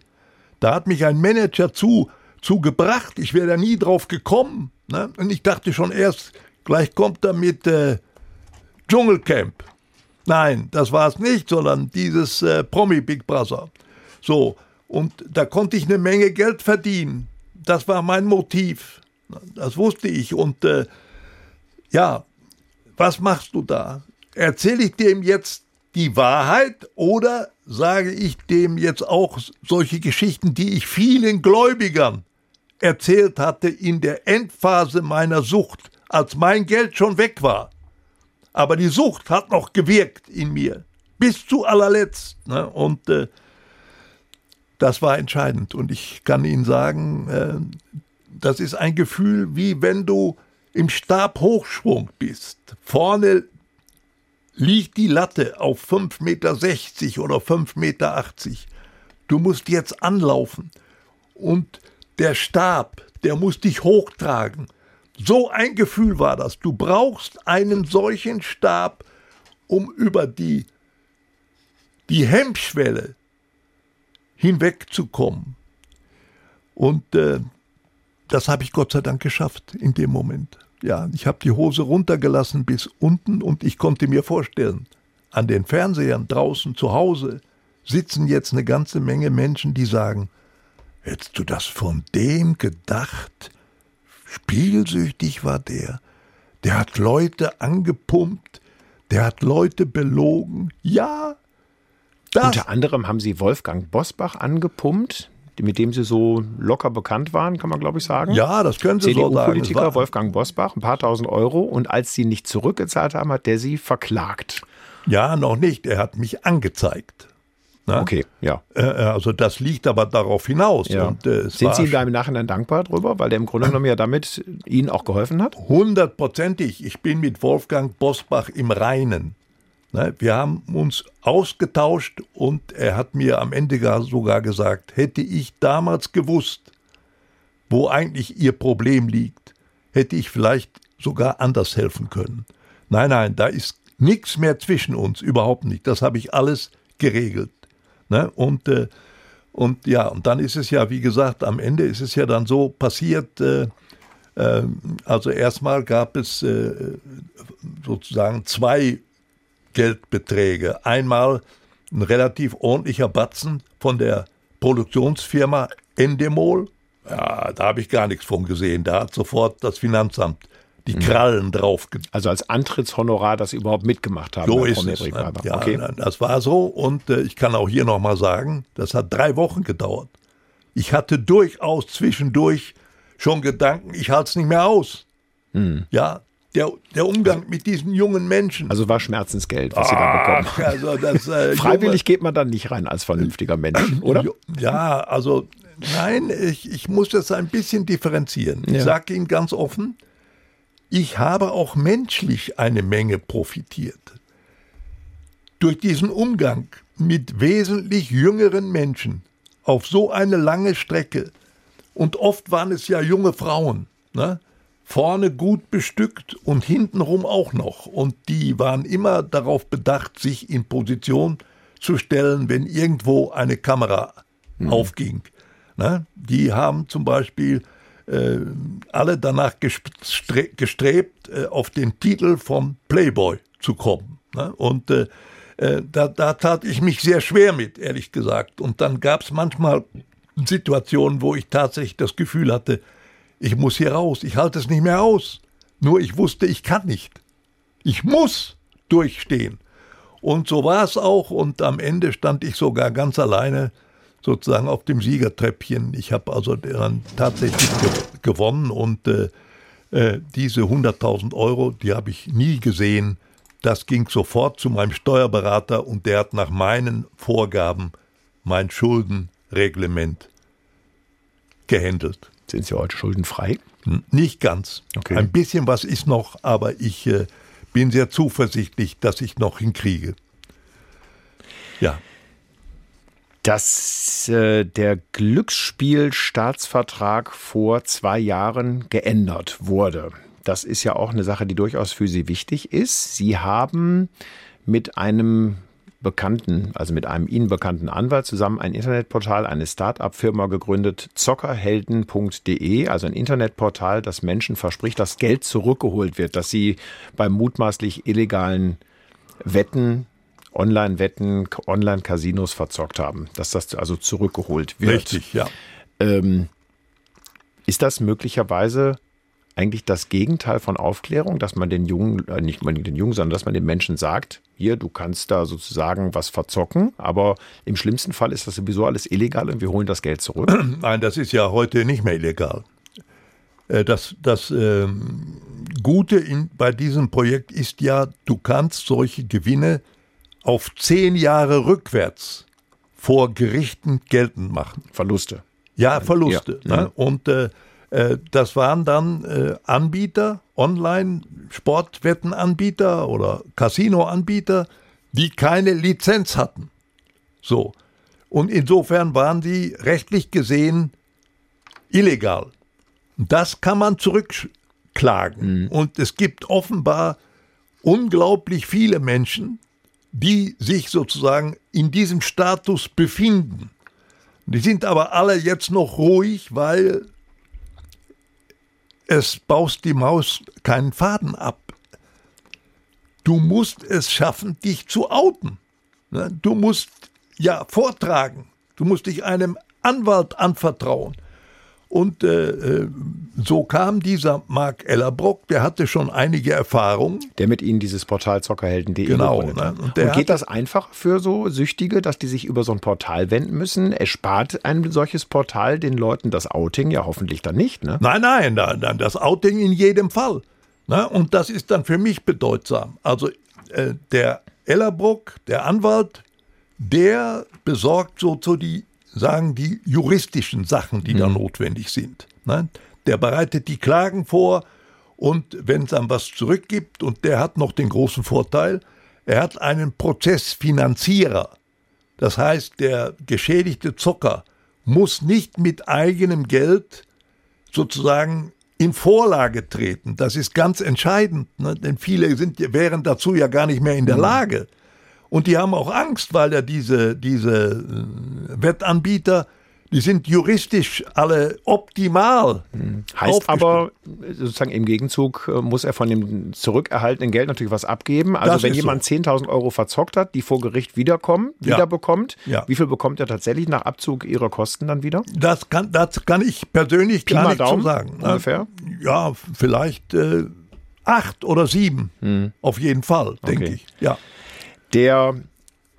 da hat mich ein Manager zu, zu gebracht. Ich wäre da nie drauf gekommen. Ne? Und ich dachte schon erst, gleich kommt er mit äh, Dschungelcamp. Nein, das war es nicht, sondern dieses äh, Promi Big Brother. So, und da konnte ich eine Menge Geld verdienen. Das war mein Motiv. Das wusste ich. Und äh, ja, was machst du da? Erzähle ich dem jetzt die Wahrheit oder sage ich dem jetzt auch solche Geschichten, die ich vielen Gläubigern erzählt hatte in der Endphase meiner Sucht, als mein Geld schon weg war? Aber die Sucht hat noch gewirkt in mir. Bis zu allerletzt. Ne? Und äh, das war entscheidend. Und ich kann Ihnen sagen, äh, das ist ein Gefühl, wie wenn du im Stabhochschwung bist. Vorne liegt die Latte auf 5,60 Meter oder 5,80 Meter. Du musst jetzt anlaufen. Und der Stab, der muss dich hochtragen. So ein Gefühl war das. Du brauchst einen solchen Stab, um über die, die Hemmschwelle hinwegzukommen. Und äh, das habe ich Gott sei Dank geschafft in dem Moment. Ja, ich habe die Hose runtergelassen bis unten und ich konnte mir vorstellen, an den Fernsehern draußen zu Hause sitzen jetzt eine ganze Menge Menschen, die sagen, hättest du das von dem gedacht? Spielsüchtig war der. Der hat Leute angepumpt, der hat Leute belogen. Ja. Das. Unter anderem haben sie Wolfgang Bosbach angepumpt, mit dem sie so locker bekannt waren, kann man glaube ich sagen. Ja, das können Sie so sagen. Politiker Wolfgang Bosbach, ein paar tausend Euro. Und als sie nicht zurückgezahlt haben, hat der sie verklagt. Ja, noch nicht. Er hat mich angezeigt. Ne? Okay, ja. Äh, äh, also das liegt aber darauf hinaus. Ja. Und, äh, Sind Sie ihm da im Nachhinein dankbar drüber, weil der im Grunde genommen ja damit Ihnen auch geholfen hat? Hundertprozentig. Ich bin mit Wolfgang Bosbach im Reinen. Ne? Wir haben uns ausgetauscht und er hat mir am Ende sogar gesagt, hätte ich damals gewusst, wo eigentlich Ihr Problem liegt, hätte ich vielleicht sogar anders helfen können. Nein, nein, da ist nichts mehr zwischen uns, überhaupt nicht. Das habe ich alles geregelt. Ne? Und, äh, und ja, und dann ist es ja, wie gesagt, am Ende ist es ja dann so passiert, äh, äh, also erstmal gab es äh, sozusagen zwei Geldbeträge. Einmal ein relativ ordentlicher Batzen von der Produktionsfirma Endemol. Ja, da habe ich gar nichts von gesehen. Da hat sofort das Finanzamt die mhm. Krallen drauf. Also als Antrittshonorar, das Sie überhaupt mitgemacht haben. So ist es. Ja, okay. Das war so und äh, ich kann auch hier nochmal sagen, das hat drei Wochen gedauert. Ich hatte durchaus zwischendurch schon Gedanken, ich halte es nicht mehr aus. Mhm. Ja, der, der Umgang mit diesen jungen Menschen. Also war Schmerzensgeld, was Ach, Sie da bekommen. Also das, äh, Freiwillig junge, geht man dann nicht rein als vernünftiger Mensch, oder? Ja, also nein, ich, ich muss das ein bisschen differenzieren. Ja. Ich sage Ihnen ganz offen, ich habe auch menschlich eine Menge profitiert. Durch diesen Umgang mit wesentlich jüngeren Menschen auf so eine lange Strecke, und oft waren es ja junge Frauen, ne? vorne gut bestückt und hintenrum auch noch. Und die waren immer darauf bedacht, sich in Position zu stellen, wenn irgendwo eine Kamera mhm. aufging. Ne? Die haben zum Beispiel äh, alle danach gestrebt, äh, auf den Titel vom Playboy zu kommen. Ne? Und äh, äh, da, da tat ich mich sehr schwer mit, ehrlich gesagt. Und dann gab es manchmal Situationen, wo ich tatsächlich das Gefühl hatte, ich muss hier raus, ich halte es nicht mehr aus. Nur ich wusste, ich kann nicht. Ich muss durchstehen. Und so war es auch und am Ende stand ich sogar ganz alleine sozusagen auf dem Siegertreppchen. Ich habe also dann tatsächlich ge gewonnen und äh, äh, diese 100.000 Euro, die habe ich nie gesehen. Das ging sofort zu meinem Steuerberater und der hat nach meinen Vorgaben mein Schuldenreglement gehandelt. Sind Sie heute schuldenfrei? Nicht ganz. Okay. Ein bisschen was ist noch, aber ich äh, bin sehr zuversichtlich, dass ich noch hinkriege. Ja dass äh, der Glücksspielstaatsvertrag vor zwei Jahren geändert wurde. Das ist ja auch eine Sache, die durchaus für Sie wichtig ist. Sie haben mit einem bekannten, also mit einem Ihnen bekannten Anwalt zusammen ein Internetportal, eine Start-up-Firma gegründet, zockerhelden.de, also ein Internetportal, das Menschen verspricht, dass Geld zurückgeholt wird, dass sie beim mutmaßlich illegalen Wetten Online-Wetten, Online-Casinos verzockt haben, dass das also zurückgeholt wird. Richtig, ja. Ähm, ist das möglicherweise eigentlich das Gegenteil von Aufklärung, dass man den Jungen, äh, nicht unbedingt den Jungen, sondern dass man den Menschen sagt, hier, du kannst da sozusagen was verzocken, aber im schlimmsten Fall ist das sowieso alles illegal und wir holen das Geld zurück? Nein, das ist ja heute nicht mehr illegal. Äh, das, das äh, Gute in, bei diesem Projekt ist ja, du kannst solche Gewinne auf zehn Jahre rückwärts vor Gerichten geltend machen. Verluste. Ja, Verluste. Ja. Ne? Und äh, äh, das waren dann äh, Anbieter, Online-Sportwettenanbieter oder Casino-Anbieter, die keine Lizenz hatten. So. Und insofern waren die rechtlich gesehen illegal. Das kann man zurückklagen. Mhm. Und es gibt offenbar unglaublich viele Menschen, die sich sozusagen in diesem Status befinden. Die sind aber alle jetzt noch ruhig, weil es baust die Maus keinen Faden ab. Du musst es schaffen, dich zu outen. Ne? Du musst ja vortragen. Du musst dich einem Anwalt anvertrauen. Und äh, äh, so kam dieser Mark Ellerbrock, der hatte schon einige Erfahrungen. Der mit Ihnen dieses Portal Zockerhelden.de genau, ne? Und, und geht das einfach für so Süchtige, dass die sich über so ein Portal wenden müssen? Erspart ein solches Portal den Leuten das Outing? Ja, hoffentlich dann nicht, ne? Nein, nein, nein, nein das Outing in jedem Fall. Ne? Und das ist dann für mich bedeutsam. Also äh, der Ellerbrock, der Anwalt, der besorgt so, so die sagen die juristischen Sachen, die mhm. da notwendig sind. Ne? Der bereitet die Klagen vor und wenn es dann was zurückgibt, und der hat noch den großen Vorteil, er hat einen Prozessfinanzierer. Das heißt, der geschädigte Zocker muss nicht mit eigenem Geld sozusagen in Vorlage treten. Das ist ganz entscheidend, ne? denn viele sind, wären dazu ja gar nicht mehr in der Lage. Und die haben auch Angst, weil ja diese, diese äh, Wettanbieter die sind juristisch alle optimal. Hm. Heißt aber, sozusagen im Gegenzug äh, muss er von dem zurückerhaltenen Geld natürlich was abgeben. Also das wenn jemand so. 10.000 Euro verzockt hat, die vor Gericht wiederkommen, ja. wiederbekommt, ja. wie viel bekommt er tatsächlich nach Abzug ihrer Kosten dann wieder? Das kann, das kann ich persönlich Pi gar nicht Daumen, so sagen. Ungefähr? Ja, vielleicht äh, acht oder sieben. Hm. Auf jeden Fall, denke okay. ich. Ja. Der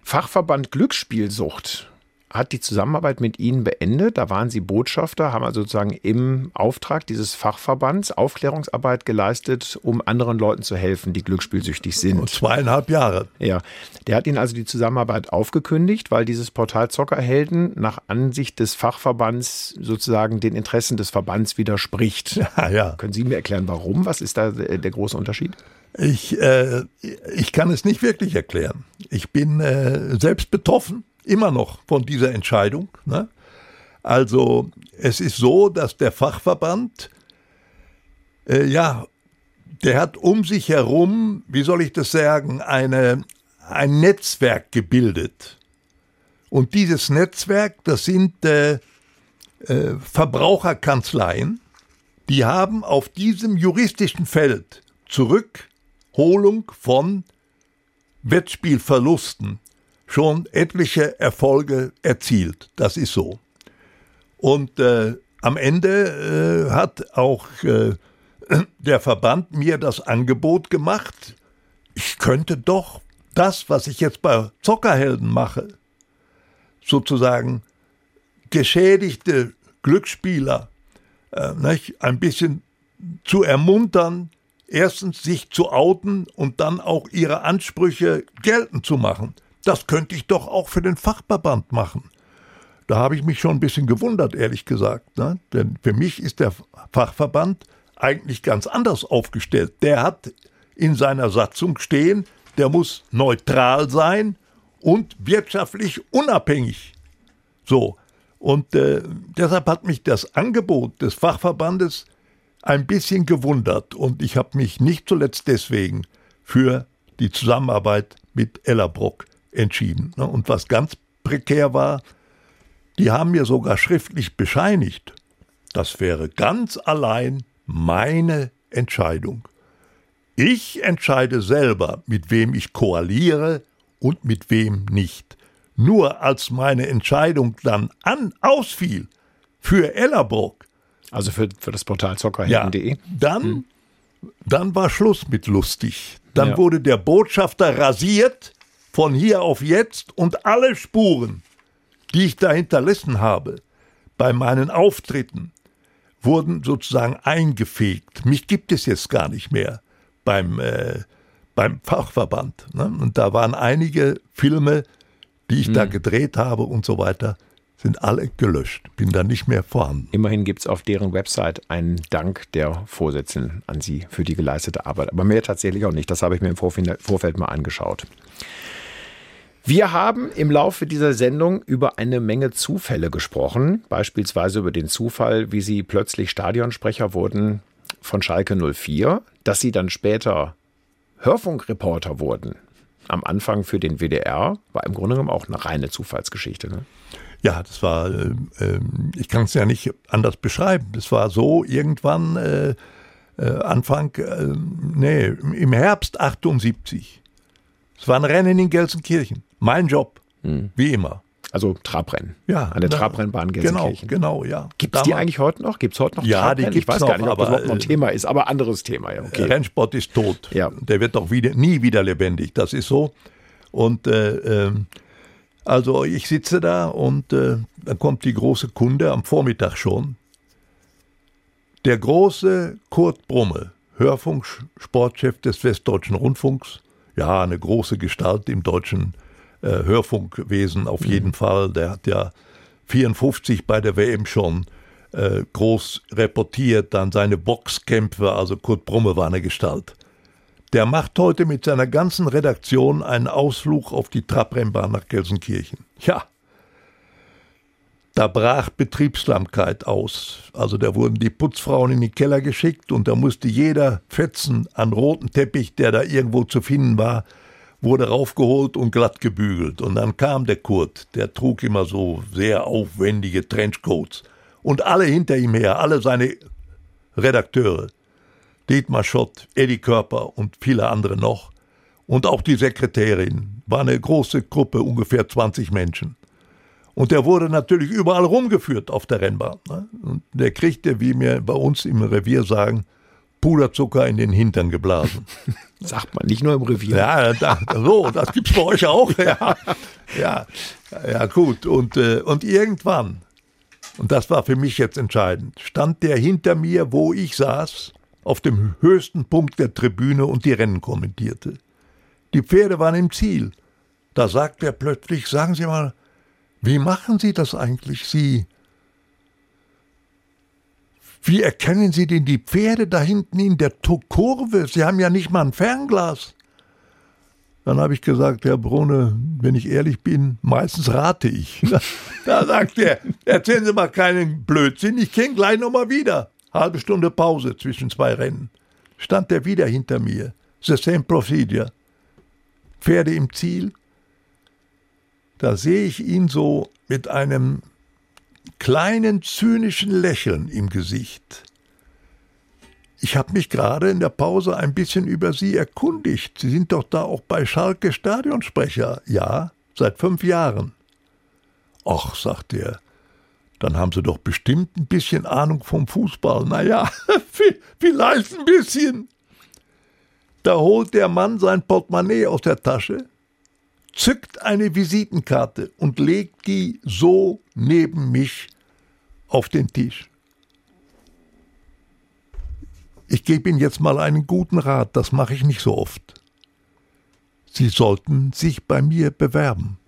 Fachverband Glücksspielsucht hat die Zusammenarbeit mit Ihnen beendet. Da waren Sie Botschafter, haben also sozusagen im Auftrag dieses Fachverbands Aufklärungsarbeit geleistet, um anderen Leuten zu helfen, die glücksspielsüchtig sind. Zweieinhalb Jahre. Ja. Der hat Ihnen also die Zusammenarbeit aufgekündigt, weil dieses Portal Zockerhelden nach Ansicht des Fachverbands sozusagen den Interessen des Verbands widerspricht. Ja, ja. Können Sie mir erklären, warum? Was ist da der große Unterschied? Ich, äh, ich kann es nicht wirklich erklären. Ich bin äh, selbst betroffen immer noch von dieser Entscheidung. Ne? Also es ist so, dass der Fachverband, äh, ja, der hat um sich herum, wie soll ich das sagen, eine, ein Netzwerk gebildet. Und dieses Netzwerk, das sind äh, äh, Verbraucherkanzleien, die haben auf diesem juristischen Feld Zurückholung von Wettspielverlusten schon etliche Erfolge erzielt. Das ist so. Und äh, am Ende äh, hat auch äh, der Verband mir das Angebot gemacht, ich könnte doch das, was ich jetzt bei Zockerhelden mache, sozusagen geschädigte Glücksspieler äh, nicht, ein bisschen zu ermuntern, erstens sich zu outen und dann auch ihre Ansprüche geltend zu machen das könnte ich doch auch für den Fachverband machen. Da habe ich mich schon ein bisschen gewundert, ehrlich gesagt. Ne? Denn für mich ist der Fachverband eigentlich ganz anders aufgestellt. Der hat in seiner Satzung stehen, der muss neutral sein und wirtschaftlich unabhängig. So. Und äh, deshalb hat mich das Angebot des Fachverbandes ein bisschen gewundert. Und ich habe mich nicht zuletzt deswegen für die Zusammenarbeit mit Ellerbrock entschieden. Ne? Und was ganz prekär war, die haben mir sogar schriftlich bescheinigt, das wäre ganz allein meine Entscheidung. Ich entscheide selber, mit wem ich koaliere und mit wem nicht. Nur als meine Entscheidung dann an ausfiel für Ellerbrock. Also für, für das Portal zockerhelden.de. Ja, dann, hm. dann war Schluss mit lustig. Dann ja. wurde der Botschafter rasiert von hier auf jetzt und alle Spuren, die ich da hinterlassen habe, bei meinen Auftritten, wurden sozusagen eingefegt. Mich gibt es jetzt gar nicht mehr beim, äh, beim Fachverband. Ne? Und da waren einige Filme, die ich hm. da gedreht habe und so weiter, sind alle gelöscht, bin da nicht mehr vorhanden. Immerhin gibt es auf deren Website einen Dank der Vorsitzenden an Sie für die geleistete Arbeit. Aber mehr tatsächlich auch nicht. Das habe ich mir im Vorfeld mal angeschaut. Wir haben im Laufe dieser Sendung über eine Menge Zufälle gesprochen, beispielsweise über den Zufall, wie Sie plötzlich Stadionsprecher wurden von Schalke 04, dass Sie dann später Hörfunkreporter wurden. Am Anfang für den WDR war im Grunde genommen auch eine reine Zufallsgeschichte. Ne? Ja, das war, äh, ähm, ich kann es ja nicht anders beschreiben. Das war so irgendwann äh, äh, Anfang, äh, nee, im Herbst 78. Es war ein Rennen in Gelsenkirchen. Mein Job, mhm. wie immer. Also Trabrennen. Ja. An der Trabrennbahn Gelsenkirchen. Genau, genau, ja. Gibt es die eigentlich heute noch? Gibt es heute noch ja, Trabrennen? Die ich weiß noch, gar nicht, ob das überhaupt noch ein äh, Thema ist, aber anderes Thema, ja. Okay. Rennsport ist tot. Ja. Der wird doch wieder, nie wieder lebendig. Das ist so. Und äh, äh, also ich sitze da und äh, dann kommt die große Kunde am Vormittag schon. Der große Kurt Brumme, Hörfunksportchef des Westdeutschen Rundfunks, ja, eine große Gestalt im deutschen äh, Hörfunkwesen auf mhm. jeden Fall. Der hat ja 54 bei der WM schon äh, groß reportiert, dann seine Boxkämpfe, also Kurt Brumme war eine Gestalt. Der macht heute mit seiner ganzen Redaktion einen Ausflug auf die Trabrennbahn nach Gelsenkirchen. Ja. da brach Betriebssamkeit aus. Also da wurden die Putzfrauen in den Keller geschickt und da musste jeder Fetzen an roten Teppich, der da irgendwo zu finden war, wurde raufgeholt und glatt gebügelt. Und dann kam der Kurt, der trug immer so sehr aufwendige Trenchcoats. Und alle hinter ihm her, alle seine Redakteure, Dietmar Schott, Eddie Körper und viele andere noch. Und auch die Sekretärin, war eine große Gruppe, ungefähr 20 Menschen. Und der wurde natürlich überall rumgeführt auf der Rennbahn. Ne? Und der kriegte, wie wir bei uns im Revier sagen, Puderzucker in den Hintern geblasen. Sagt man nicht nur im Revier. Ja, da, so, das gibt's bei euch auch. Ja, ja, ja gut. Und, äh, und irgendwann, und das war für mich jetzt entscheidend, stand der hinter mir, wo ich saß, auf dem höchsten Punkt der Tribüne und die Rennen kommentierte. Die Pferde waren im Ziel. Da sagt er plötzlich, sagen Sie mal, wie machen Sie das eigentlich, Sie? Wie erkennen Sie denn die Pferde da hinten in der Kurve? Sie haben ja nicht mal ein Fernglas. Dann habe ich gesagt, Herr Brunne, wenn ich ehrlich bin, meistens rate ich. Da sagt er, erzählen Sie mal keinen Blödsinn, ich kenne gleich nochmal wieder. Halbe Stunde Pause zwischen zwei Rennen. Stand er wieder hinter mir. The same procedure. Pferde im Ziel, da sehe ich ihn so mit einem kleinen zynischen Lächeln im Gesicht. Ich habe mich gerade in der Pause ein bisschen über Sie erkundigt. Sie sind doch da auch bei Schalke Stadionsprecher. Ja, seit fünf Jahren. Ach, sagt er, dann haben Sie doch bestimmt ein bisschen Ahnung vom Fußball. Naja, vielleicht ein bisschen. Da holt der Mann sein Portemonnaie aus der Tasche, zückt eine Visitenkarte und legt die so neben mich auf den Tisch. Ich gebe Ihnen jetzt mal einen guten Rat, das mache ich nicht so oft. Sie sollten sich bei mir bewerben.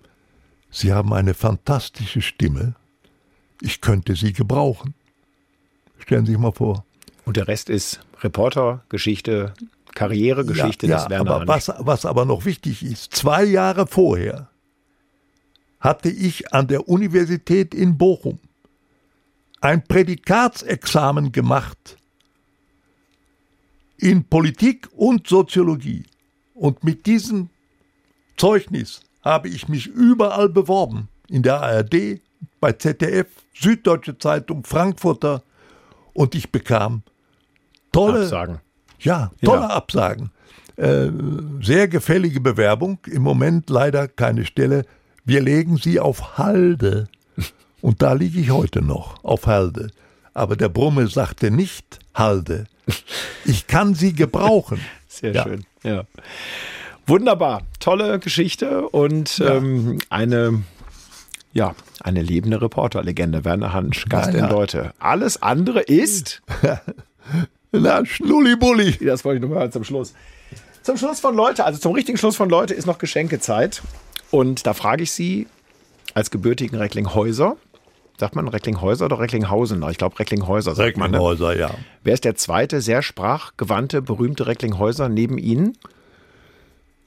Sie haben eine fantastische Stimme. Ich könnte Sie gebrauchen. Stellen Sie sich mal vor. Und der Rest ist Reporter, Geschichte, Karrieregeschichte ja, des ja, Werner aber was, was aber noch wichtig ist, zwei Jahre vorher hatte ich an der Universität in Bochum ein Prädikatsexamen gemacht in Politik und Soziologie. Und mit diesem Zeugnis habe ich mich überall beworben. In der ARD, bei ZDF, Süddeutsche Zeitung, Frankfurter. Und ich bekam tolle Absagen. ja, tolle Ja. Absagen. Äh, sehr gefällige Bewerbung. Im Moment leider keine Stelle. Wir legen sie auf Halde. Und da liege ich heute noch, auf Halde. Aber der Brumme sagte nicht Halde. Ich kann sie gebrauchen. Sehr Ja. schön. Ja. Wunderbar. Tolle Geschichte und ähm, eine, ja, eine lebende Reporterlegende. Werner Hansch, Gast Ja, ja. in Leute. Alles andere ist, Na, Schnullibulli. das wollte ich nur mal zum Schluss. Zum Schluss von Leute, also zum richtigen Schluss von Leute ist noch Geschenkezeit. Und da frage ich Sie als gebürtigen Recklinghäuser, sagt man Recklinghäuser oder Recklinghausen? Ich glaube Recklinghäuser sagt man. Ne? Recklinghäuser, ja. Wer ist der zweite sehr sprachgewandte, berühmte Recklinghäuser neben Ihnen?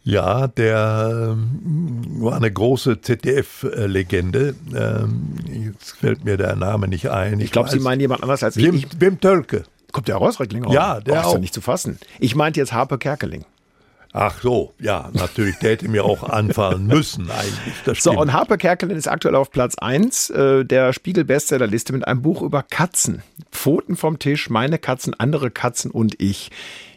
Ja, der ähm, war eine große ZDF-Legende. Ähm, jetzt fällt mir der Name nicht ein. Ich glaube, Sie meinen jemand anders als ich. Wim, ich. Wim Tölke. Kommt der raus, Recklinghausen? Ja, der oh, ist auch. ja nicht zu fassen. Ich meinte jetzt Harpe Kerkeling. Ach so, ja, natürlich, der hätte mir auch anfallen müssen eigentlich. So, und Harpe Kerkeling ist aktuell auf Platz 1 äh, der Spiegel-Bestsellerliste mit einem Buch über Katzen. Pfoten vom Tisch, meine Katzen, andere Katzen und ich.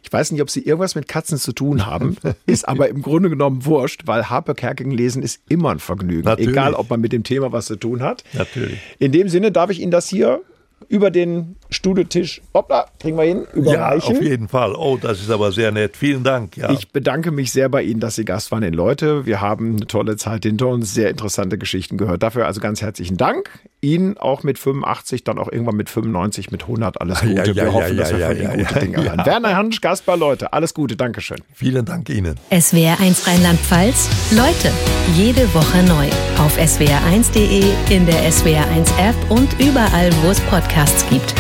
Ich weiß nicht, ob Sie irgendwas mit Katzen zu tun haben, ist aber im Grunde genommen wurscht, weil Harpe Kerkeling lesen ist immer ein Vergnügen. Natürlich. Egal, ob man mit dem Thema was zu tun hat. Natürlich. In dem Sinne darf ich Ihnen das hier über den Studetisch, hoppla, kriegen wir hin, Ja, überreichen. auf jeden Fall. Oh, das ist aber sehr nett. Vielen Dank. Ja. Ich bedanke mich sehr bei Ihnen, dass Sie Gast waren in Leute. Wir haben eine tolle Zeit hinter uns, sehr interessante Geschichten gehört. Dafür also ganz herzlichen Dank. Ihnen auch mit 85, dann auch irgendwann mit 95, mit 100 alles Gute. Ja, ja, wir ja, hoffen, ja, dass wir ja, von Ihnen ja, gute ja, Dinge ja. hören. Werner Hansch, Gast bei Leute. Alles Gute, Dankeschön. Vielen Dank Ihnen. SWR1 Rheinland-Pfalz, Leute, jede Woche neu. Auf swr1.de, in der SWR1 App und überall, wo es Podcasts gibt.